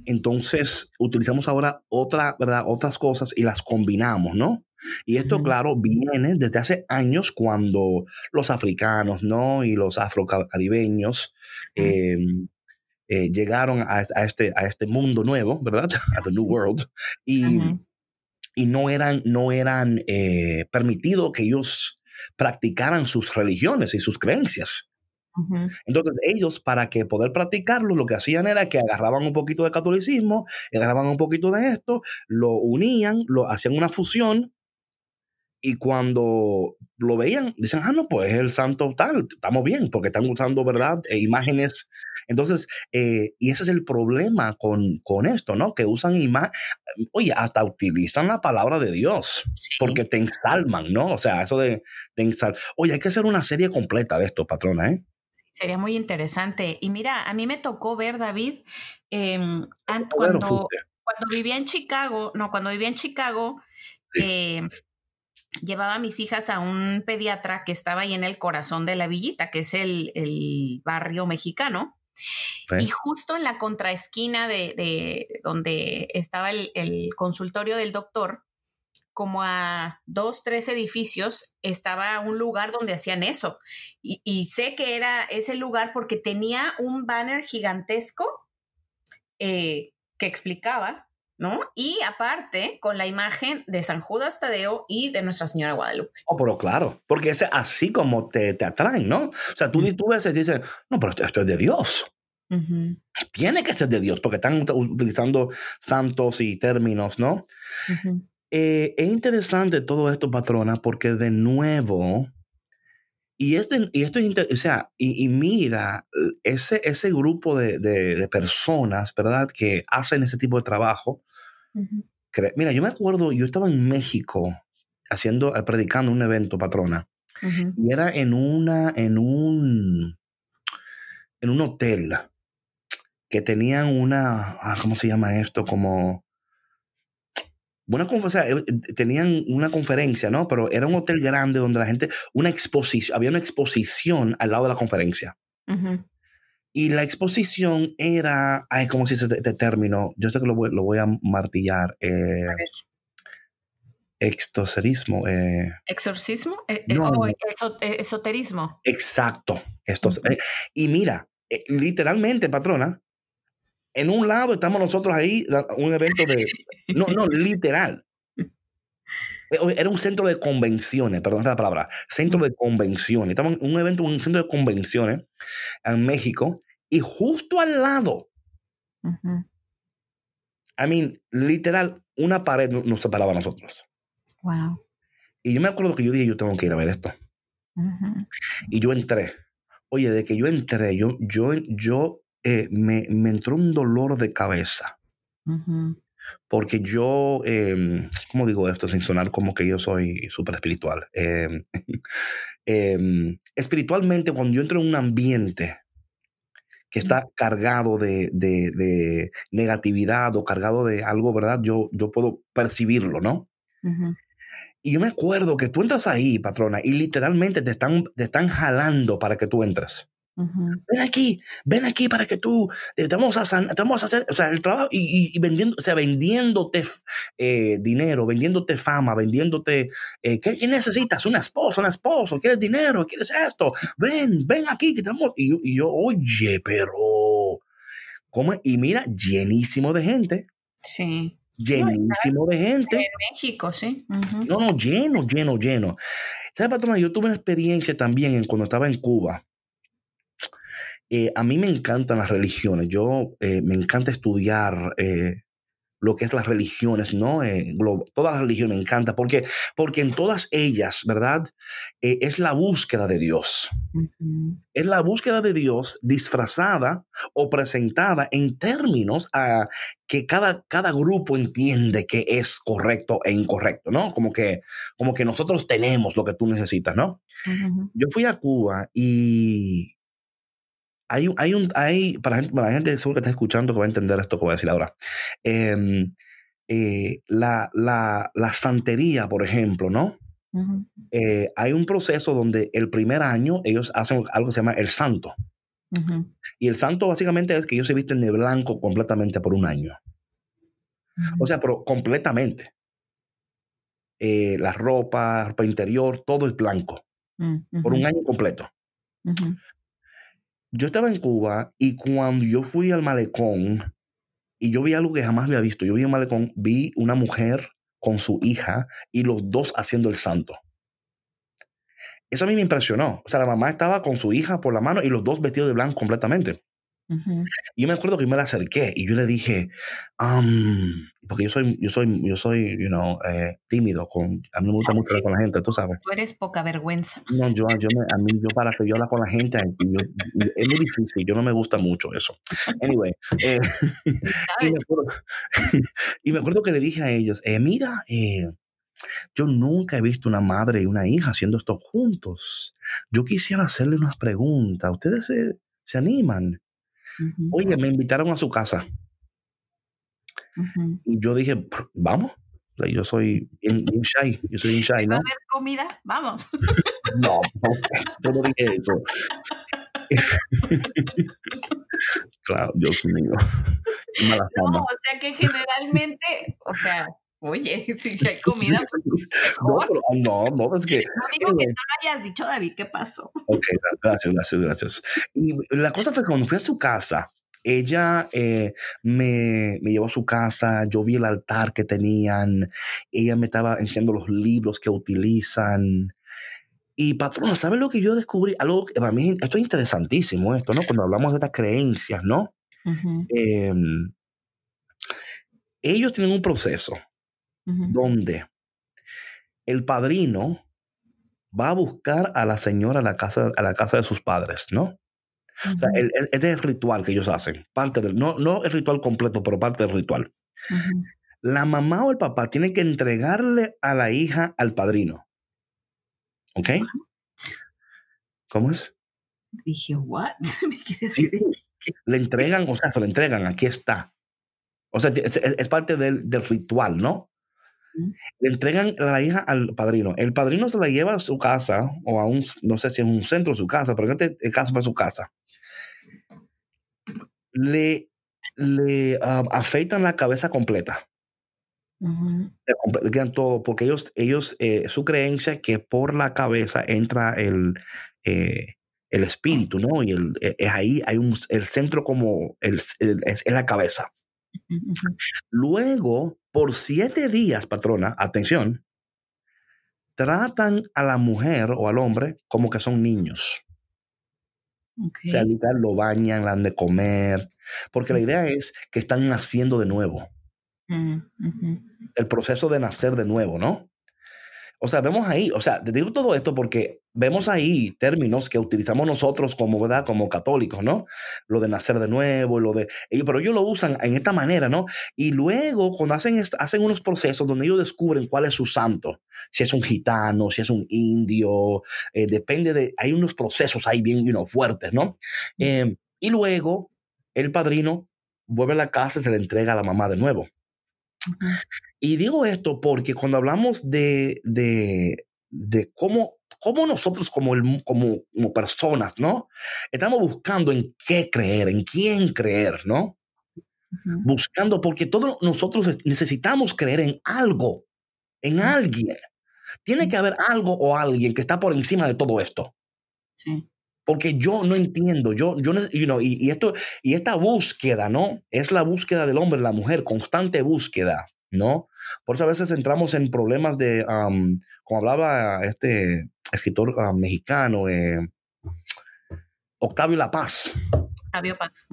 Entonces, utilizamos ahora otra, ¿verdad? otras cosas y las combinamos, ¿no? Y esto, claro, viene desde hace años cuando los africanos, ¿no? Y los afrocaribeños eh, llegaron a, este, a este mundo nuevo, ¿verdad? A the New World. Y, y no eran, no eran eh, permitido que ellos practicaran sus religiones y sus creencias. Entonces ellos, para que poder practicarlo, lo que hacían era que agarraban un poquito de catolicismo, agarraban un poquito de esto, lo unían, lo hacían una fusión y cuando lo veían, dicen, ah, no, pues el santo tal, estamos bien, porque están usando, ¿verdad? E imágenes. Entonces, eh, y ese es el problema con, con esto, ¿no? Que usan imágenes, oye, hasta utilizan la palabra de Dios, porque te ensalman, ¿no? O sea, eso de, de Oye, hay que hacer una serie completa de esto, patrona, ¿eh? Sería muy interesante. Y mira, a mí me tocó ver, David, em, cuando, cuando vivía en Chicago, no, cuando vivía en Chicago, eh, llevaba a mis hijas a un pediatra que estaba ahí en el corazón de la villita, que es el, barrio mexicano. Y justo en la contraesquina de, de donde estaba el, consultorio del doctor, como a dos, tres edificios, estaba un lugar donde hacían eso. Y, y sé que era ese lugar porque tenía un banner gigantesco eh, que explicaba, ¿no? Y aparte, con la imagen de San Judas Tadeo y de Nuestra Señora Guadalupe. Oh, pero claro, porque es así como te, te atraen, ¿no? O sea, tú, tú ves y dices, no, pero esto, esto es de Dios. Tiene que ser de Dios, porque están ut- utilizando santos y términos, ¿no? ujú, Eh, es interesante todo esto, patrona, porque de nuevo, y, este, y esto es, inter- o sea, y, y mira, ese, ese grupo de, de- de personas, ¿verdad? Que hacen ese tipo de trabajo. Mira, yo me acuerdo, yo estaba en México haciendo, eh, predicando un evento, patrona, y era en una, en un, en un hotel que tenían una, ah, ¿cómo se llama esto? Como una conferencia, eh, tenían una conferencia, ¿no? Pero era un hotel grande donde la gente, una exposición, había una exposición al lado de la conferencia. Y la exposición era, ay, ¿cómo se dice este, este término? Yo sé que lo voy, lo voy a martillar. Eh, extoserismo. eh, ¿Exorcismo? Eh, eh, No, o no. eso- eh, esoterismo. exacto. Esto, eh, y mira, eh, literalmente, patrona, en un lado estamos nosotros ahí, un evento de... No, no, literal. Eh, Era un centro de convenciones, perdón esa es la palabra, centro de convenciones. Estamos en un evento, un centro de convenciones en México y justo al lado, Ujú. I mean, literal, una pared no- nos separaba a nosotros. Wow. Y yo me acuerdo que yo dije, yo tengo que ir a ver esto. Y yo entré. Oye, de que yo entré, yo, yo, yo eh, me, me entró un dolor de cabeza. Porque yo, eh, ¿cómo digo esto sin sonar como que yo soy súper espiritual? Eh, eh, espiritualmente, cuando yo entro en un ambiente que está cargado de, de- de negatividad o cargado de algo, ¿verdad? Yo, yo puedo percibirlo, ¿no? Y yo me acuerdo que tú entras ahí, patrona, y literalmente te están, te están jalando para que tú entres. Ven aquí, ven aquí para que tú, eh, te vamos a, san- te vamos a hacer, o sea, el trabajo y, y- y vendiendo, o sea, vendiéndote eh, dinero, vendiéndote fama, vendiéndote, eh, ¿qué, qué necesitas? Una esposa, un esposo, ¿quieres dinero? ¿Quieres esto? Ven, ven aquí, que te vamos. Y yo, y yo, oye, pero, ¿cómo? Y mira, llenísimo de gente, Sí. llenísimo de gente. En México, sí. No, no, lleno, lleno, lleno. ¿Sabes, patrona? Yo tuve una experiencia también en, cuando estaba en Cuba. Eh, a mí me encantan las religiones. Yo eh, me encanta estudiar eh, lo que es las religiones, ¿no? Todas las religiones me encanta porque, porque en todas ellas, ¿verdad? Es la búsqueda de Dios. Es la búsqueda de Dios disfrazada o presentada en términos a que cada, cada grupo entiende que es correcto e incorrecto, ¿no? Como que, como que nosotros tenemos lo que tú necesitas, ¿no? Yo fui a Cuba y hay, un- hay un, hay, para, la gente- para la gente seguro que está escuchando que va a entender esto que voy a decir ahora. Em, eh, la, la, la santería, por ejemplo, ¿no? Ujú. Eh, hay un proceso donde el primer año ellos hacen algo que se llama el santo. Ujú. Y el santo básicamente es que ellos se visten de blanco completamente por un año. O sea, pero completamente. Eh, la ropa, ropa interior, todo es blanco Ujú. por un año completo. Yo estaba en Cuba y cuando yo fui al malecón y yo vi algo que jamás había visto, yo vi un malecón, vi una mujer con su hija y los dos haciendo el santo. Eso a mí me impresionó. O sea, la mamá estaba con su hija por la mano y los dos vestidos de blanco completamente. Ujú. Y yo me acuerdo que yo me la acerqué y yo le dije, um, porque yo soy, yo soy, yo soy, you know, eh, tímido, con, a mí me gusta mucho hablar con la gente, tú sabes. Tú eres poca vergüenza. No, yo, yo me, a mí, yo para que yo hablar con la gente, yo- es muy difícil, yo no me gusta mucho eso. Anyway, eh, y, me acuerdo, y me acuerdo que le dije a ellos, eh, mira, eh, yo nunca he visto una madre y una hija haciendo esto juntos. Yo quisiera hacerle unas preguntas, ¿ustedes se, se animan? Oye, me invitaron a su casa. Y yo dije, "Pr- vamos. O sea, yo soy bien, bien shy, yo soy bien shy, ¿Va ¿no? a haber comida? Vamos. No, no, yo no dije eso. claro, Dios mío. Mala No, o sea que generalmente, o sea, Oye, si hay comida, pues no, pero, no, no, es que... No digo que no lo hayas dicho, David, ¿qué pasó? Ok, gracias, gracias, gracias. Y la cosa fue que cuando fui a su casa, ella eh, me, me, llevó a su casa, yo vi el altar que tenían, ella me estaba enseñando los libros que utilizan. Y patrona, ¿sabes lo que yo descubrí? Algo que para mí, esto es interesantísimo, esto, ¿no? Cuando hablamos de estas creencias, ¿no? Em, ellos tienen un proceso donde el padrino va a buscar a la señora a la casa, a la casa de sus padres, ¿no? o sea, este es el ritual que ellos hacen, parte del, no, no el ritual completo, pero parte del ritual. La mamá o el papá tienen que entregarle a la hija al padrino. ¿Ok? ¿Cómo es? Dije, ¿what? le entregan, o sea, se lo entregan, aquí está. O sea, es, parte del, del, ritual, ¿no? Le entregan a la hija al padrino. El padrino se la lleva a su casa o a un, no sé si es un centro de su casa, pero en este caso fue su casa. Le, le um, afeitan la cabeza completa. Le quedan todo, porque ellos, ellos eh, su creencia es que por la cabeza entra el, eh, el espíritu, ¿no? Y el, e, es ahí, hay un, el centro como el, es en la cabeza. Luego, por siete días, patrona, atención, tratan a la mujer o al hombre como que son niños. O sea, lo bañan, le dan de comer, porque la idea es que están naciendo de nuevo. Mm, El proceso de nacer de nuevo, ¿no? O sea, vemos ahí, o sea, te digo todo esto porque vemos ahí términos que utilizamos nosotros como, ¿verdad? Como católicos, ¿no? Lo de nacer de nuevo, lo de... Pero ellos lo usan en esta manera, ¿no? Y luego cuando hacen, hacen unos procesos donde ellos descubren cuál es su santo, si es un gitano, si es un indio, eh, depende de... Hay unos procesos ahí bien you fuertes, ¿no? Em, y luego el padrino vuelve a la casa y se le entrega a la mamá de nuevo. Y digo esto porque cuando hablamos de, de, de cómo, cómo nosotros como, el, como, como personas, ¿no? Estamos buscando en qué creer, en quién creer, ¿no? Buscando, porque todos nosotros necesitamos creer en algo, en alguien. Tiene que haber algo o alguien que está por encima de todo esto. Sí. Porque yo no entiendo, yo, yo you know, y, y, esto, y esta búsqueda, ¿no? Es la búsqueda del hombre, la mujer, constante búsqueda. ¿no? Por eso a veces entramos en problemas de, como hablaba este escritor ah, mexicano, eh, Octavio La Paz. Octavio Paz.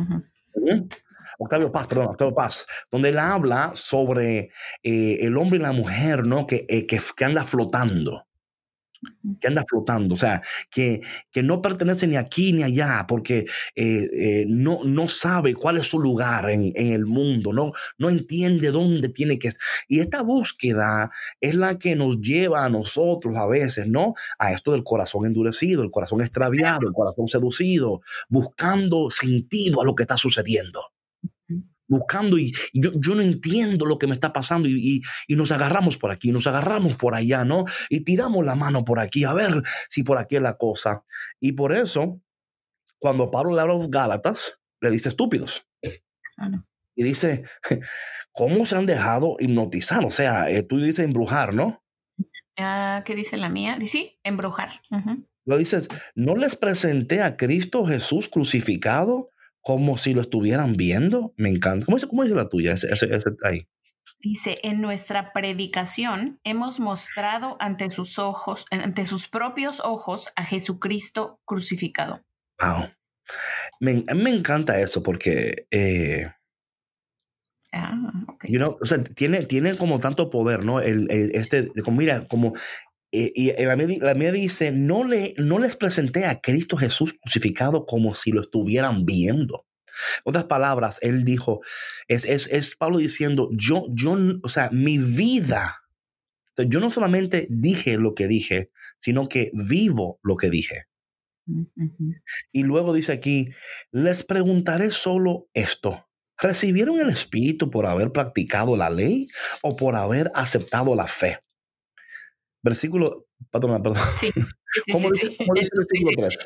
Octavio Paz, perdón, Octavio Paz, donde él habla sobre eh, el hombre y la mujer, ¿no? Que, eh, que, que anda flotando que anda flotando, o sea, que, que no pertenece ni aquí ni allá, porque eh, eh, no, no sabe cuál es su lugar en, en, el mundo, no, no entiende dónde tiene que estar. Y esta búsqueda es la que nos lleva a nosotros a veces, ¿no? A esto del corazón endurecido, el corazón extraviado, el corazón seducido, buscando sentido a lo que está sucediendo buscando y, yo, yo, no entiendo lo que me está pasando y, y, nos agarramos por aquí, nos agarramos por allá, ¿no? Y tiramos la mano por aquí, a ver si por aquí es la cosa. Y por eso, cuando Pablo le habla a los Gálatas, le dice estúpidos. Y dice, ¿cómo se han dejado hipnotizar? O sea, eh, tú dices embrujar, ¿no? Ah, ¿Qué dice la mía? Sí, embrujar. Lo dices, ¿no les presenté a Cristo Jesús crucificado? Como si lo estuvieran viendo. Me encanta. ¿Cómo, cómo dice la tuya? Ese, ahí. Dice, en nuestra predicación hemos mostrado ante sus ojos, ante sus propios ojos, a Jesucristo crucificado. Wow. Me, me encanta eso porque, eh, ah, okay. you know, o sea, tiene, tiene como tanto poder, ¿no? El, este, como, mira, como y la mía, dice, no, le, no les presenté a Cristo Jesús crucificado como si lo estuvieran viendo. Otras palabras, él dijo, es, es, es Pablo diciendo, yo, yo, o sea, mi vida, yo no solamente dije lo que dije, sino que vivo lo que dije. Y luego dice aquí, les preguntaré solo esto. ¿Recibieron el Espíritu por haber practicado la ley o por haber aceptado la fe? Versículo, patrona, perdón. Sí, sí, ¿Cómo sí, dice, sí. cómo dice el versículo Dice, 3?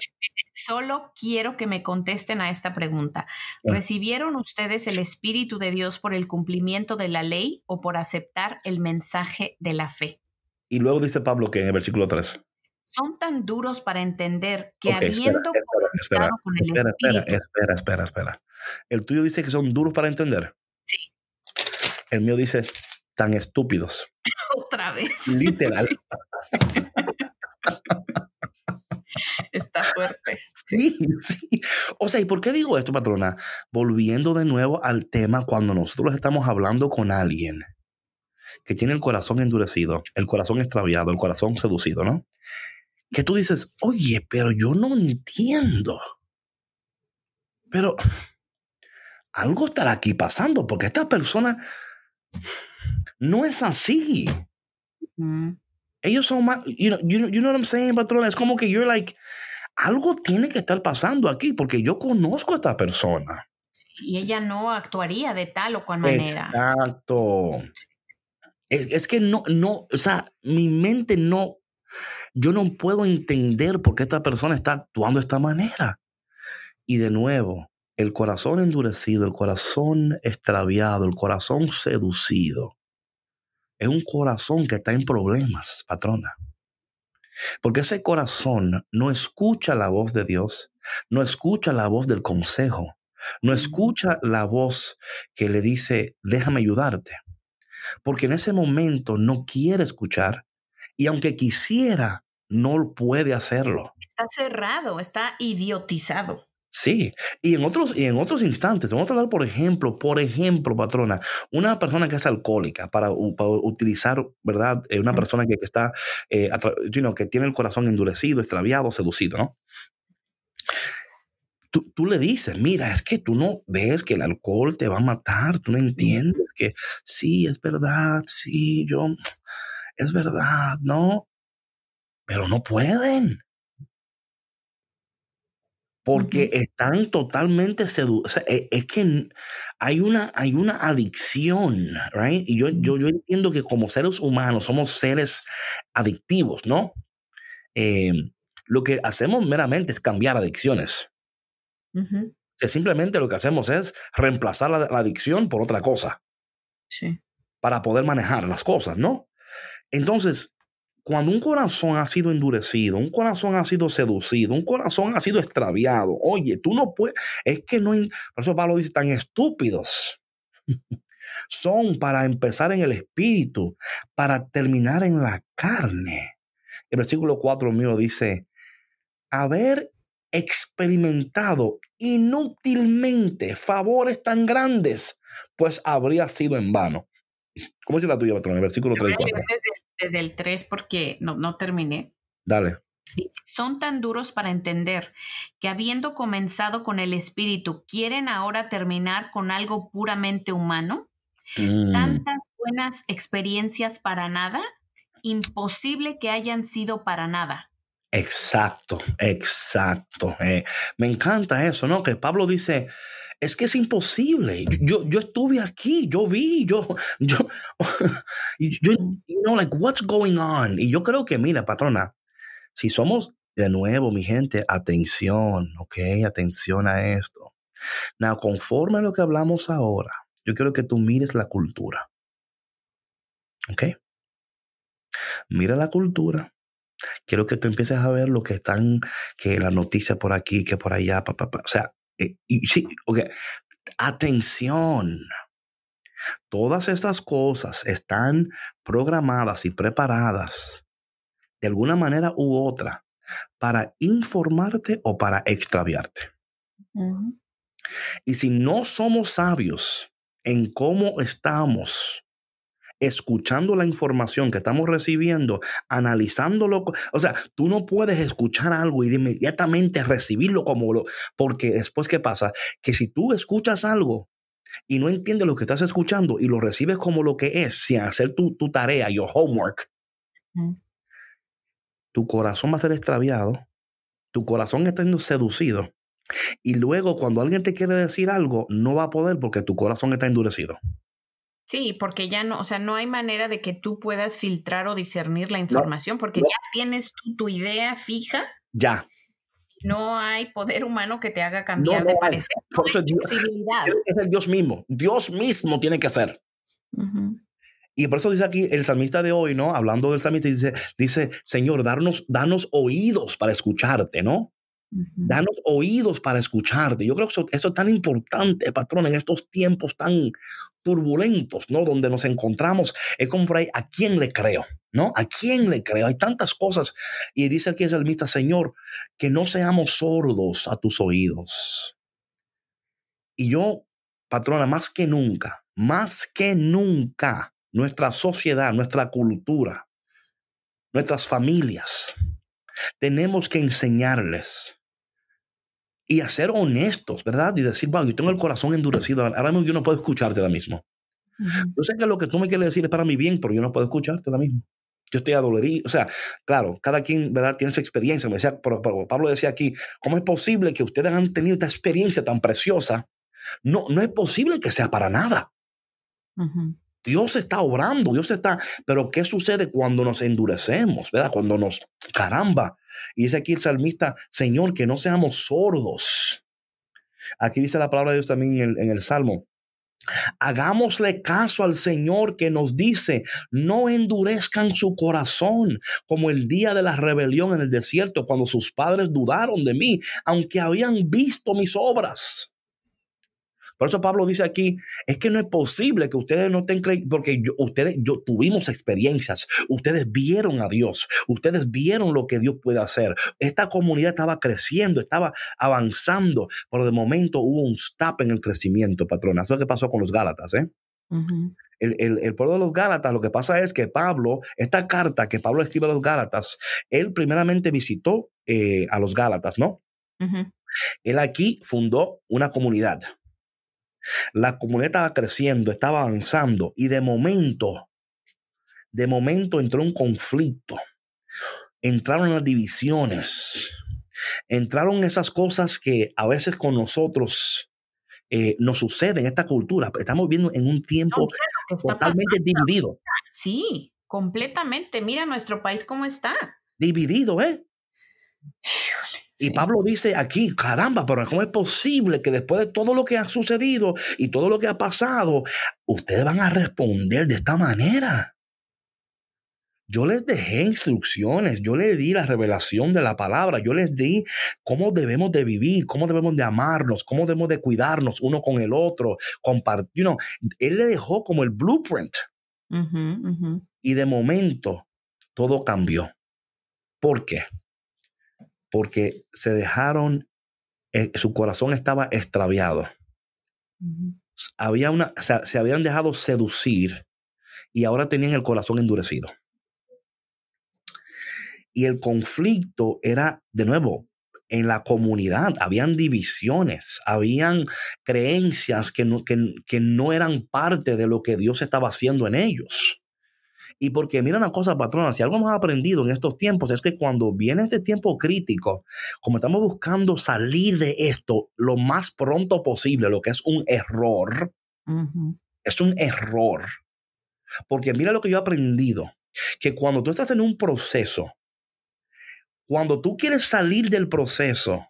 Solo quiero que me contesten a esta pregunta. Ah. ¿Recibieron ustedes el Espíritu de Dios por el cumplimiento de la ley o por aceptar el mensaje de la fe? Y luego dice Pablo que en el versículo 3. Son tan duros para entender que habiendo espera, con el espera, Espíritu, espera, espera, espera. El tuyo dice que son duros para entender. Sí. El mío dice tan estúpidos. otra vez. Literal. Está fuerte. Sí, sí. O sea, ¿y por qué digo esto, patrona? Volviendo de nuevo al tema cuando nosotros estamos hablando con alguien que tiene el corazón endurecido, el corazón extraviado, el corazón seducido, ¿no? Que tú dices, oye, pero yo no entiendo. Pero algo estará aquí pasando porque esta persona no es así. Ellos son más, you know, you, know- you know what I'm saying, patrona? Es como que you're like, algo tiene que estar pasando aquí porque yo conozco a esta persona. Y ella no actuaría de tal o cual manera. Exacto. Es, es que no, no, o sea, mi mente no, yo no puedo entender por qué esta persona está actuando de esta manera. Y de nuevo, el corazón endurecido, el corazón extraviado, el corazón seducido, es un corazón que está en problemas, patrona. Porque ese corazón no escucha la voz de Dios, no escucha la voz del consejo, no escucha la voz que le dice, déjame ayudarte. Porque en ese momento no quiere escuchar y aunque quisiera, no puede hacerlo. Está cerrado, está idiotizado. Sí, y en otros, y en otros instantes, vamos a hablar, por ejemplo, por ejemplo, patrona, una persona que es alcohólica, para, para utilizar, ¿verdad? Eh, una persona que, que está, eh, atra- you know, que tiene el corazón endurecido, extraviado, seducido, ¿no? Tú, tú le dices, mira, es que tú no ves que el alcohol te va a matar, tú no entiendes que sí, es verdad, sí, yo, es verdad, ¿no? Pero no pueden porque están totalmente seducidos. es que hay una, hay una adicción, right? Y yo, yo, yo entiendo que como seres humanos somos seres adictivos, ¿no? Eh, lo que hacemos meramente es cambiar adicciones. Simplemente lo que hacemos es reemplazar la, la adicción por otra cosa Sí. para poder manejar las cosas, ¿no? Entonces, cuando un corazón ha sido endurecido, un corazón ha sido seducido, un corazón ha sido extraviado, oye, tú no puedes, es que no, por eso Pablo dice, tan estúpidos son para empezar en el espíritu, para terminar en la carne. El versículo 4 mío dice, haber experimentado inútilmente favores tan grandes, pues habría sido en vano. ¿Cómo dice la tuya, patrón? El versículo 3 y Voy a 4. Desde, el 3 porque no, no terminé. Dale. Son tan duros para entender que habiendo comenzado con el espíritu, quieren ahora terminar con algo puramente humano. Mm, Tantas buenas experiencias para nada, imposible que hayan sido para nada. exacto, exacto. Eh, me encanta eso, ¿no? Que Pablo dice, es que es imposible. Yo, yo estuve aquí, yo vi, yo, yo, yo, you know, like, what's going on? Y yo creo que, mira, patrona, si somos, de nuevo, mi gente, atención, ¿ok? Atención a esto. Now, conforme a lo que hablamos ahora, yo quiero que tú mires la cultura. ¿Ok? Mira la cultura. Quiero que tú empieces a ver lo que están, que las noticias por aquí, que por allá, pa, pa, pa. O sea, eh, y sí, ok. Atención. Todas estas cosas están programadas y preparadas de alguna manera u otra para informarte o para extraviarte. Y si no somos sabios en cómo estamos escuchando la información que estamos recibiendo, analizándolo, o sea, tú no puedes escuchar algo y de inmediatamente recibirlo como lo, porque después qué pasa, que si tú escuchas algo y no entiendes lo que estás escuchando y lo recibes como lo que es, sin hacer tu, tu tarea, your homework, tu corazón va a ser extraviado, tu corazón está siendo seducido. Y luego cuando alguien te quiere decir algo, no va a poder porque tu corazón está endurecido. Sí, porque ya no, o sea, no hay manera de que tú puedas filtrar o discernir la información, porque ya tienes tu, tu idea fija. Ya. No hay poder humano que te haga cambiar de parecer. Hay flexibilidad. Es el Dios mismo. Dios mismo tiene que hacer. Y por eso dice aquí el salmista de hoy, ¿no? Hablando del salmista, dice, dice Señor, darnos, danos oídos para escucharte, ¿no? Danos oídos para escucharte. Yo creo que eso, es tan importante, patrón, en estos tiempos tan turbulentos, ¿no? Donde nos encontramos. Es como por ahí, ¿a quién le creo? ¿No? ¿A quién le creo? Hay tantas cosas. Y dice aquí el salmista, Señor, que no seamos sordos a tus oídos. Y yo, patrona, más que nunca, más que nunca, nuestra sociedad, nuestra cultura, nuestras familias, tenemos que enseñarles y a ser honestos, ¿verdad? Y decir, wow, yo tengo el corazón endurecido, ahora mismo yo no puedo escucharte ahora mismo. Yo sé que lo que tú me quieres decir es para mi bien, pero yo no puedo escucharte ahora mismo. Yo estoy adolerido. O sea, claro, cada quien, ¿verdad? Tiene su experiencia. Me decía, Pablo decía aquí, ¿cómo es posible que ustedes han tenido esta experiencia tan preciosa? No, no es posible que sea para nada. Dios está obrando, Dios está, pero ¿qué sucede cuando nos endurecemos, verdad? Cuando nos, caramba, y dice aquí el salmista, Señor, que no seamos sordos. Aquí dice la palabra de Dios también en el, en el Salmo. Hagámosle caso al Señor que nos dice, no endurezcan su corazón como el día de la rebelión en el desierto, cuando sus padres dudaron de mí, aunque habían visto mis obras. Por eso Pablo dice aquí, es que no es posible que ustedes no estén creyendo, porque ustedes, yo tuvimos experiencias, ustedes vieron a Dios, ustedes vieron lo que Dios puede hacer. Esta comunidad estaba creciendo, estaba avanzando, pero de momento hubo un stop en el crecimiento, patrona. Eso es lo que pasó con los Gálatas, ¿eh? el, pueblo de los Gálatas, lo que pasa es que Pablo, esta carta que Pablo escribe a los Gálatas, él primeramente visitó eh, a los Gálatas, ¿no? Él aquí fundó una comunidad. La comunidad estaba creciendo, estaba avanzando y de momento, de momento entró un conflicto. Entraron las divisiones. Entraron esas cosas que a veces con nosotros eh, nos suceden en esta cultura. Estamos viviendo en un tiempo totalmente dividido. Sí, completamente. Mira nuestro país cómo está. Dividido, ¿eh? Híjole. Y Pablo dice aquí, caramba, pero ¿cómo es posible que después de todo lo que ha sucedido y todo lo que ha pasado, ustedes van a responder de esta manera? Yo les dejé instrucciones, yo les di la revelación de la palabra, yo les di cómo debemos de vivir, cómo debemos de amarnos, cómo debemos de cuidarnos uno con el otro, compartir. él le dejó como el blueprint. Y de momento todo cambió. ¿Por qué? Porque se dejaron, eh, su corazón estaba extraviado. Había una, se habían dejado seducir y ahora tenían el corazón endurecido. Y el conflicto era, de nuevo, en la comunidad, habían divisiones, habían creencias que no, que, que no eran parte de lo que Dios estaba haciendo en ellos. Y porque mira una cosa, patrona, si algo hemos aprendido en estos tiempos es que cuando viene este tiempo crítico, como estamos buscando salir de esto lo más pronto posible, lo que es un error, es un error. Porque mira lo que yo he aprendido, que cuando tú estás en un proceso, cuando tú quieres salir del proceso,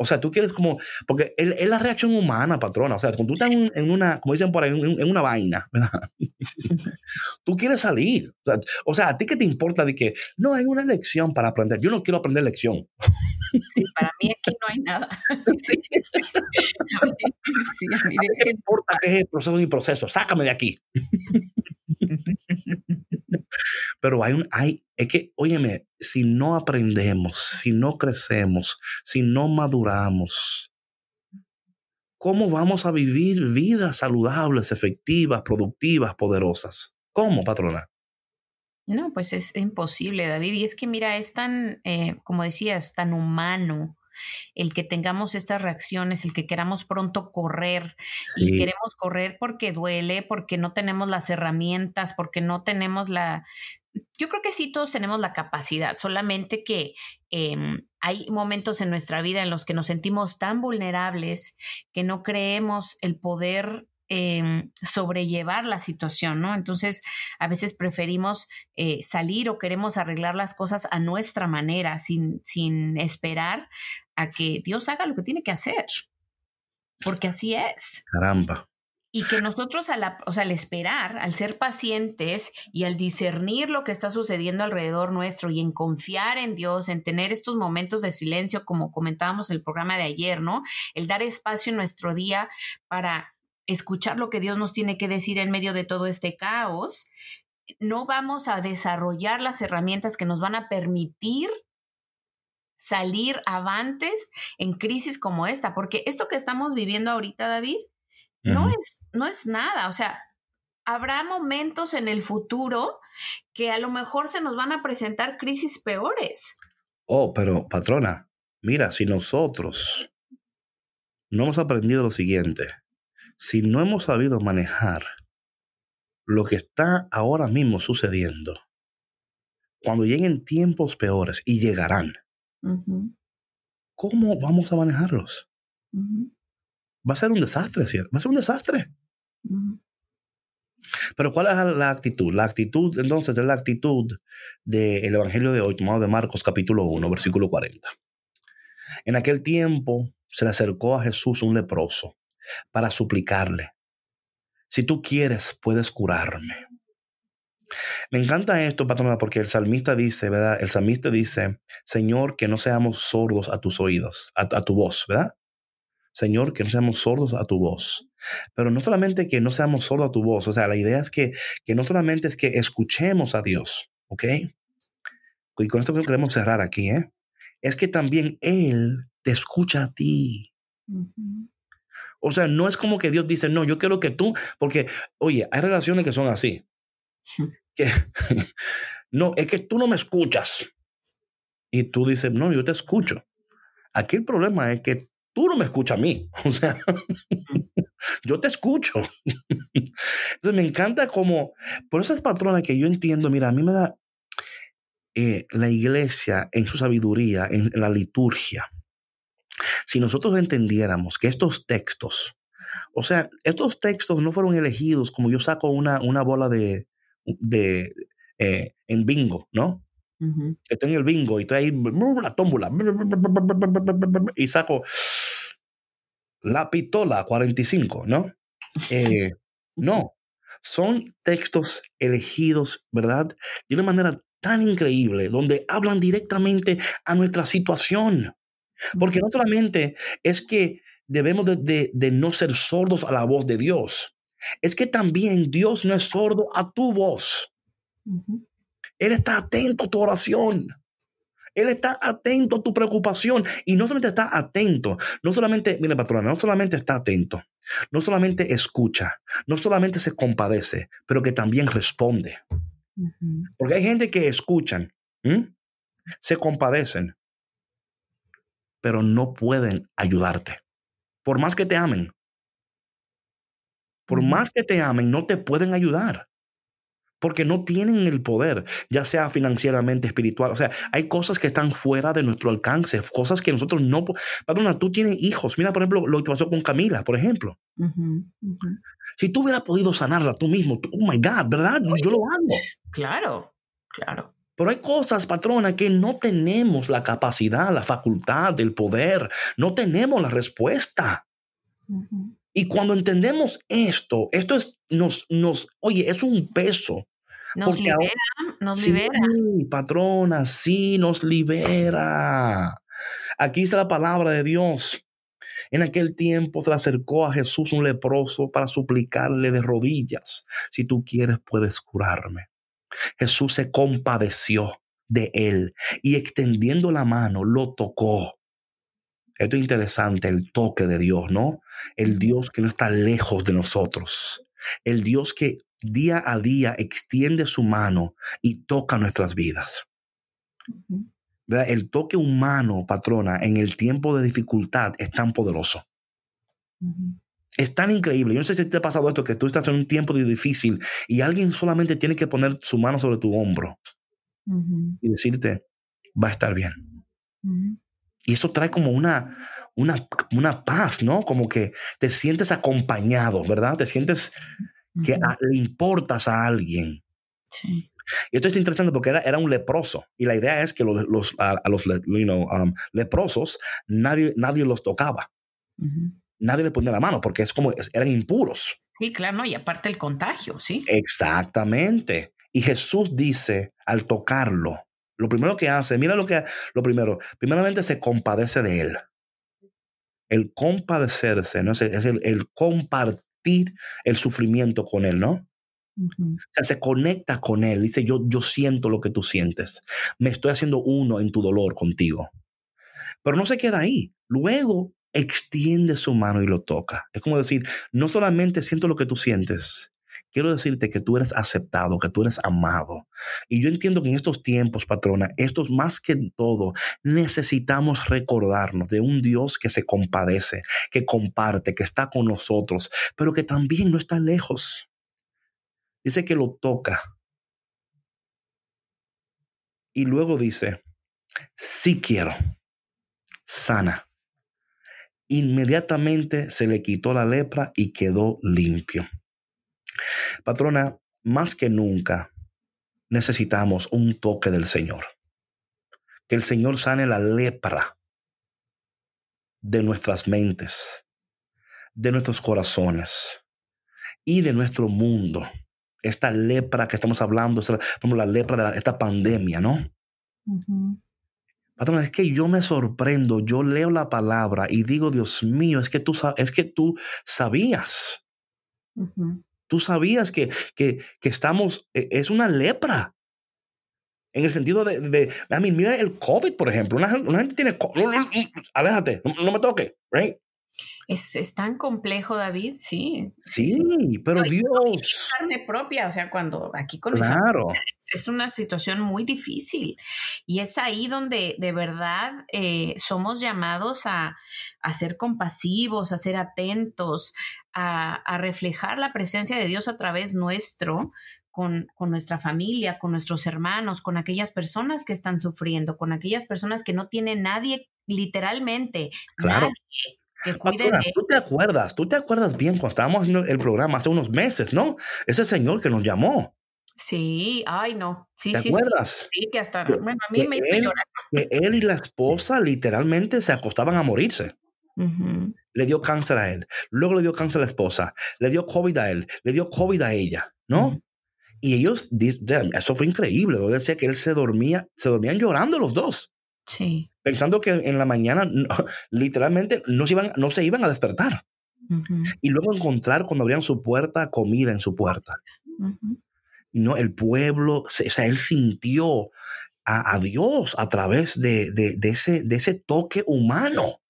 o sea, tú quieres como, porque es, la reacción humana, patrona. O sea, cuando tú estás en, una, como dicen por ahí, en, una vaina, ¿verdad? tú quieres salir. O sea, ¿a ti qué te importa de que no hay una lección para aprender? Yo no quiero aprender lección. Sí, para mí aquí no hay nada. Sí. a mí, ¿Qué me importa qué es el proceso y proceso? Sácame de aquí. Pero hay un, hay, es que, óyeme, si no aprendemos, si no crecemos, si no maduramos, ¿cómo vamos a vivir vidas saludables, efectivas, productivas, poderosas? ¿Cómo, patrona? No, pues es imposible, David. Y es que, mira, es tan, eh, como decías, tan humano el que tengamos estas reacciones, el que queramos pronto correr y queremos correr porque duele, porque no tenemos las herramientas, porque no tenemos la... Yo creo que sí todos tenemos la capacidad, solamente que em, hay momentos en nuestra vida en los que nos sentimos tan vulnerables que no creemos el poder em, sobrellevar la situación, ¿no? Entonces, a veces preferimos eh, salir o queremos arreglar las cosas a nuestra manera, sin, sin esperar a que Dios haga lo que tiene que hacer, porque así es. Caramba. Y que nosotros al, o sea, al esperar, al ser pacientes y al discernir lo que está sucediendo alrededor nuestro y en confiar en Dios, en tener estos momentos de silencio, como comentábamos en el programa de ayer, ¿no? El dar espacio en nuestro día para escuchar lo que Dios nos tiene que decir en medio de todo este caos, no vamos a desarrollar las herramientas que nos van a permitir salir avantes en crisis como esta, porque esto que estamos viviendo ahorita, David, no, es, no es nada, o sea, habrá momentos en el futuro que a lo mejor se nos van a presentar crisis peores. Oh, pero patrona, mira, si nosotros no hemos aprendido lo siguiente, si no hemos sabido manejar lo que está ahora mismo sucediendo, cuando lleguen tiempos peores y llegarán, ¿cómo vamos a manejarlos? va a ser un desastre, ¿cierto? Va a ser un desastre. Pero ¿cuál es la actitud? La actitud, entonces, es la actitud del Evangelio de hoy, tomado de Marcos capítulo 1, versículo 40. En aquel tiempo se le acercó a Jesús un leproso para suplicarle, si tú quieres, puedes curarme. Me encanta esto, patrona, porque el salmista dice, ¿verdad? El salmista dice, Señor, que no seamos sordos a tus oídos, a tu voz, ¿verdad? Señor, que no seamos sordos a tu voz. Pero no solamente que no seamos sordos a tu voz, o sea, la idea es que, que no solamente es que escuchemos a Dios, ¿ok? Y con esto queremos cerrar aquí, ¿eh? Es que también Él te escucha a ti. O sea, no es como que Dios dice, no, yo quiero que tú, porque, oye, hay relaciones que son así. que, no, es que tú no me escuchas. Y tú dices, no, yo te escucho. Aquí el problema es que tú no me escuchas a mí. O sea, yo te escucho. Entonces me encanta como, por esas patronas que yo entiendo, mira, a mí me da eh, la iglesia en su sabiduría, en, la liturgia. Si nosotros entendiéramos que estos textos, o sea, estos textos no fueron elegidos como yo saco una, una bola de, de eh, en bingo, ¿no? Estoy en el bingo y estoy ahí, la tómbola, y saco la pistola 45, ¿no? Eh, no, son textos elegidos, ¿verdad? De una manera tan increíble, donde hablan directamente a nuestra situación. Porque no solamente es que debemos de, no ser sordos a la voz de Dios, es que también Dios no es sordo a tu voz. Él está atento a tu oración. Él está atento a tu preocupación y no solamente está atento, no solamente, mire patrona, no solamente está atento, no solamente escucha, no solamente se compadece, pero que también responde. Porque hay gente que escuchan, se compadecen, pero no pueden ayudarte. Por más que te amen, por más que te amen, no te pueden ayudar porque no tienen el poder, ya sea financieramente, espiritual. O sea, hay cosas que están fuera de nuestro alcance, cosas que nosotros no... Padrona, tú tienes hijos. Mira, por ejemplo, lo que pasó con Camila, por ejemplo. Si tú hubieras podido sanarla tú mismo, oh my God, ¿verdad? Yo lo hago. Claro, claro. Pero hay cosas, patrona, que no tenemos la capacidad, la facultad, el poder, no tenemos la respuesta. Y cuando entendemos esto, esto es, nos, nos, oye, es un peso nos libera, nos sí, libera. Patrona, sí, nos libera. Aquí está la palabra de Dios. En aquel tiempo se acercó a Jesús un leproso para suplicarle de rodillas, si tú quieres puedes curarme. Jesús se compadeció de él y extendiendo la mano lo tocó. Esto es interesante, el toque de Dios, ¿no? El Dios que no está lejos de nosotros. El Dios que día a día extiende su mano y toca nuestras vidas. El toque humano, patrona, en el tiempo de dificultad es tan poderoso. Es tan increíble. Yo no sé si te ha pasado esto, que tú estás en un tiempo difícil y alguien solamente tiene que poner su mano sobre tu hombro y decirte, va a estar bien. Y eso trae como una, una, una paz, ¿no? Como que te sientes acompañado, ¿verdad? Te sientes que le importas a alguien. Sí. Y esto es interesante porque era, era un leproso. Y la idea es que los, los a, los um, leprosos nadie, nadie los tocaba. Nadie le ponía la mano porque es como eran impuros. Sí, claro, y aparte el contagio, sí. Exactamente. Y Jesús dice al tocarlo, lo primero que hace, mira lo que, lo primero, primeramente se compadece de él. El compadecerse, ¿no? Es, el, el compartir el sufrimiento con él, ¿no? O sea, se conecta con él. Dice, yo, yo siento lo que tú sientes. Me estoy haciendo uno en tu dolor contigo. Pero no se queda ahí. Luego extiende su mano y lo toca. Es como decir, no solamente siento lo que tú sientes, quiero decirte que tú eres aceptado, que tú eres amado. Y yo entiendo que en estos tiempos, patrona, estos más que todo, necesitamos recordarnos de un Dios que se compadece, que comparte, que está con nosotros, pero que también no está lejos. Dice que lo toca. Y luego dice, sí quiero, sana. Inmediatamente se le quitó la lepra y quedó limpio. Patrona, más que nunca necesitamos un toque del Señor. Que el Señor sane la lepra de nuestras mentes, de nuestros corazones y de nuestro mundo esta lepra que estamos hablando, la lepra de esta pandemia, ¿no? Patrón, es que yo me sorprendo, yo leo la palabra y digo, Dios mío, es que tú, es que tú sabías. Tú sabías que, que, que, estamos, e, es una lepra. En el sentido de, de a mí, mira el COVID, por ejemplo. Una, gente tiene, aléjate, no, no me toque, right? Es, tan complejo, David, sí. Sí, pero Dios. carne propia, o sea, cuando aquí con claro. es una situación muy difícil. Y es ahí donde de verdad eh, somos llamados a, ser compasivos, a ser atentos, a, reflejar la presencia de Dios a través nuestro, con, nuestra familia, con nuestros hermanos, con aquellas personas que están sufriendo, con aquellas personas que no tienen nadie, literalmente, nadie que Tú te acuerdas, tú te acuerdas bien cuando estábamos haciendo el programa hace unos meses, ¿no? Ese señor que nos llamó. Sí, ay no. Sí, ¿Te acuerdas? Sí, que hasta, bueno, a mí me hizo él, Que él y la esposa literalmente se acostaban a morirse. Le dio cáncer a él, luego le dio cáncer a la esposa, le dio COVID a él, le dio COVID a ella, ¿no? Y ellos, eso fue increíble, yo decía que él se dormía, se dormían llorando los dos. Sí. Pensando que en la mañana literalmente no se, iban, no se iban a despertar. Y luego encontrar cuando abrían su puerta comida en su puerta. No, el pueblo, o sea, él sintió a, Dios a través de, ese, de ese toque humano.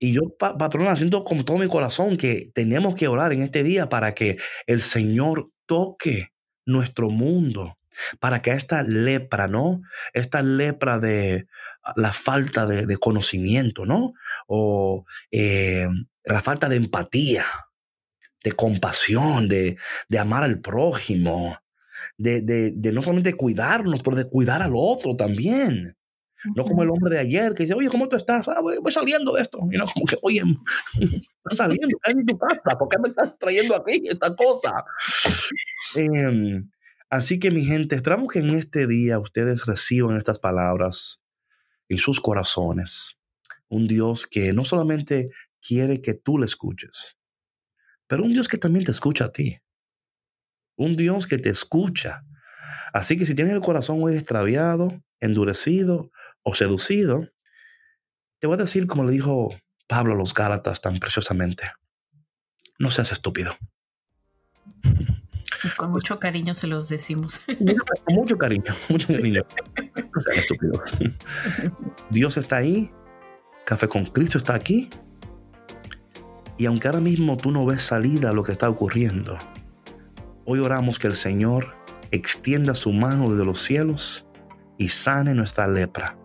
Y yo, patrón, siento con todo mi corazón que tenemos que orar en este día para que el Señor toque nuestro mundo para que esta lepra, ¿no? Esta lepra de ah, la falta de, conocimiento, ¿no? O eh, la falta de empatía, de compasión, de, amar al prójimo, de, no solamente cuidarnos, pero de cuidar al otro también. No como el hombre de ayer que dice, oye, ¿cómo tú estás? Ah, voy, saliendo de esto. Y no, como que, oye, estás saliendo, en tu casa, ¿por qué me estás trayendo aquí esta cosa? Eh, Así que mi gente, esperamos que en este día ustedes reciban estas palabras en sus corazones. Un Dios que no solamente quiere que tú le escuches, pero un Dios que también te escucha a ti. Un Dios que te escucha. Así que si tienes el corazón muy extraviado, endurecido o seducido, te voy a decir como le dijo Pablo a los Gálatas tan preciosamente, no seas estúpido. Con mucho cariño se los decimos. Mucho cariño, mucho cariño. estúpido. Dios está ahí. Café con Cristo está aquí. Y aunque ahora mismo tú no ves salida a lo que está ocurriendo, hoy oramos que el Señor extienda su mano desde los cielos y sane nuestra lepra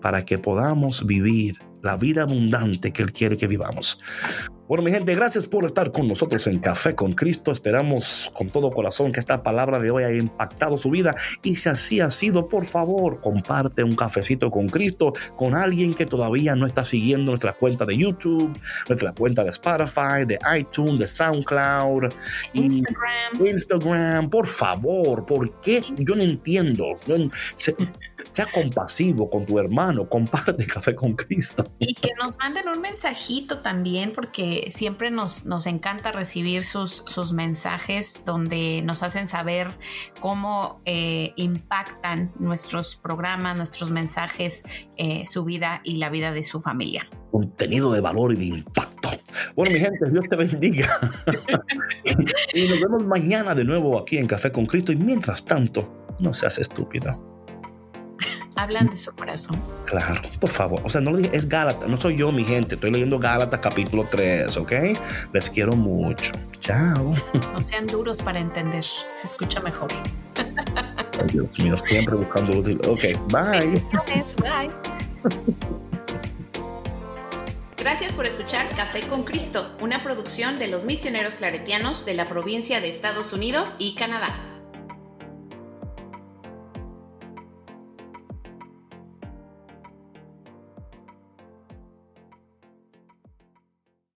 para que podamos vivir la vida abundante que Él quiere que vivamos. Bueno, mi gente, gracias por estar con nosotros en Café con Cristo. Esperamos con todo corazón que esta palabra de hoy haya impactado su vida. Y si así ha sido, por favor, comparte un cafecito con Cristo con alguien que todavía no está siguiendo nuestra cuenta de YouTube, nuestra cuenta de Spotify, de iTunes, de SoundCloud, Instagram. Instagram. Por favor, ¿por qué? Yo no entiendo. Sea compasivo con tu hermano, comparte café con Cristo. Y que nos manden un mensajito también, porque siempre nos, nos encanta recibir sus, sus mensajes donde nos hacen saber cómo eh, impactan nuestros programas, nuestros mensajes, eh, su vida y la vida de su familia. Contenido de valor y de impacto. Bueno, mi gente, Dios te bendiga. y nos vemos mañana de nuevo aquí en Café con Cristo. Y mientras tanto, no seas estúpido hablan de su corazón. Claro, por favor. O sea, no lo dije, es Gálatas, no soy yo, mi gente. Estoy leyendo Gálatas capítulo 3, ¿ok? Les quiero mucho. Chao. No sean duros para entender, se escucha mejor. Dios mío, siempre buscando útil. Ok, bye. Bye. Gracias por escuchar Café con Cristo, una producción de los misioneros claretianos de la provincia de Estados Unidos y Canadá.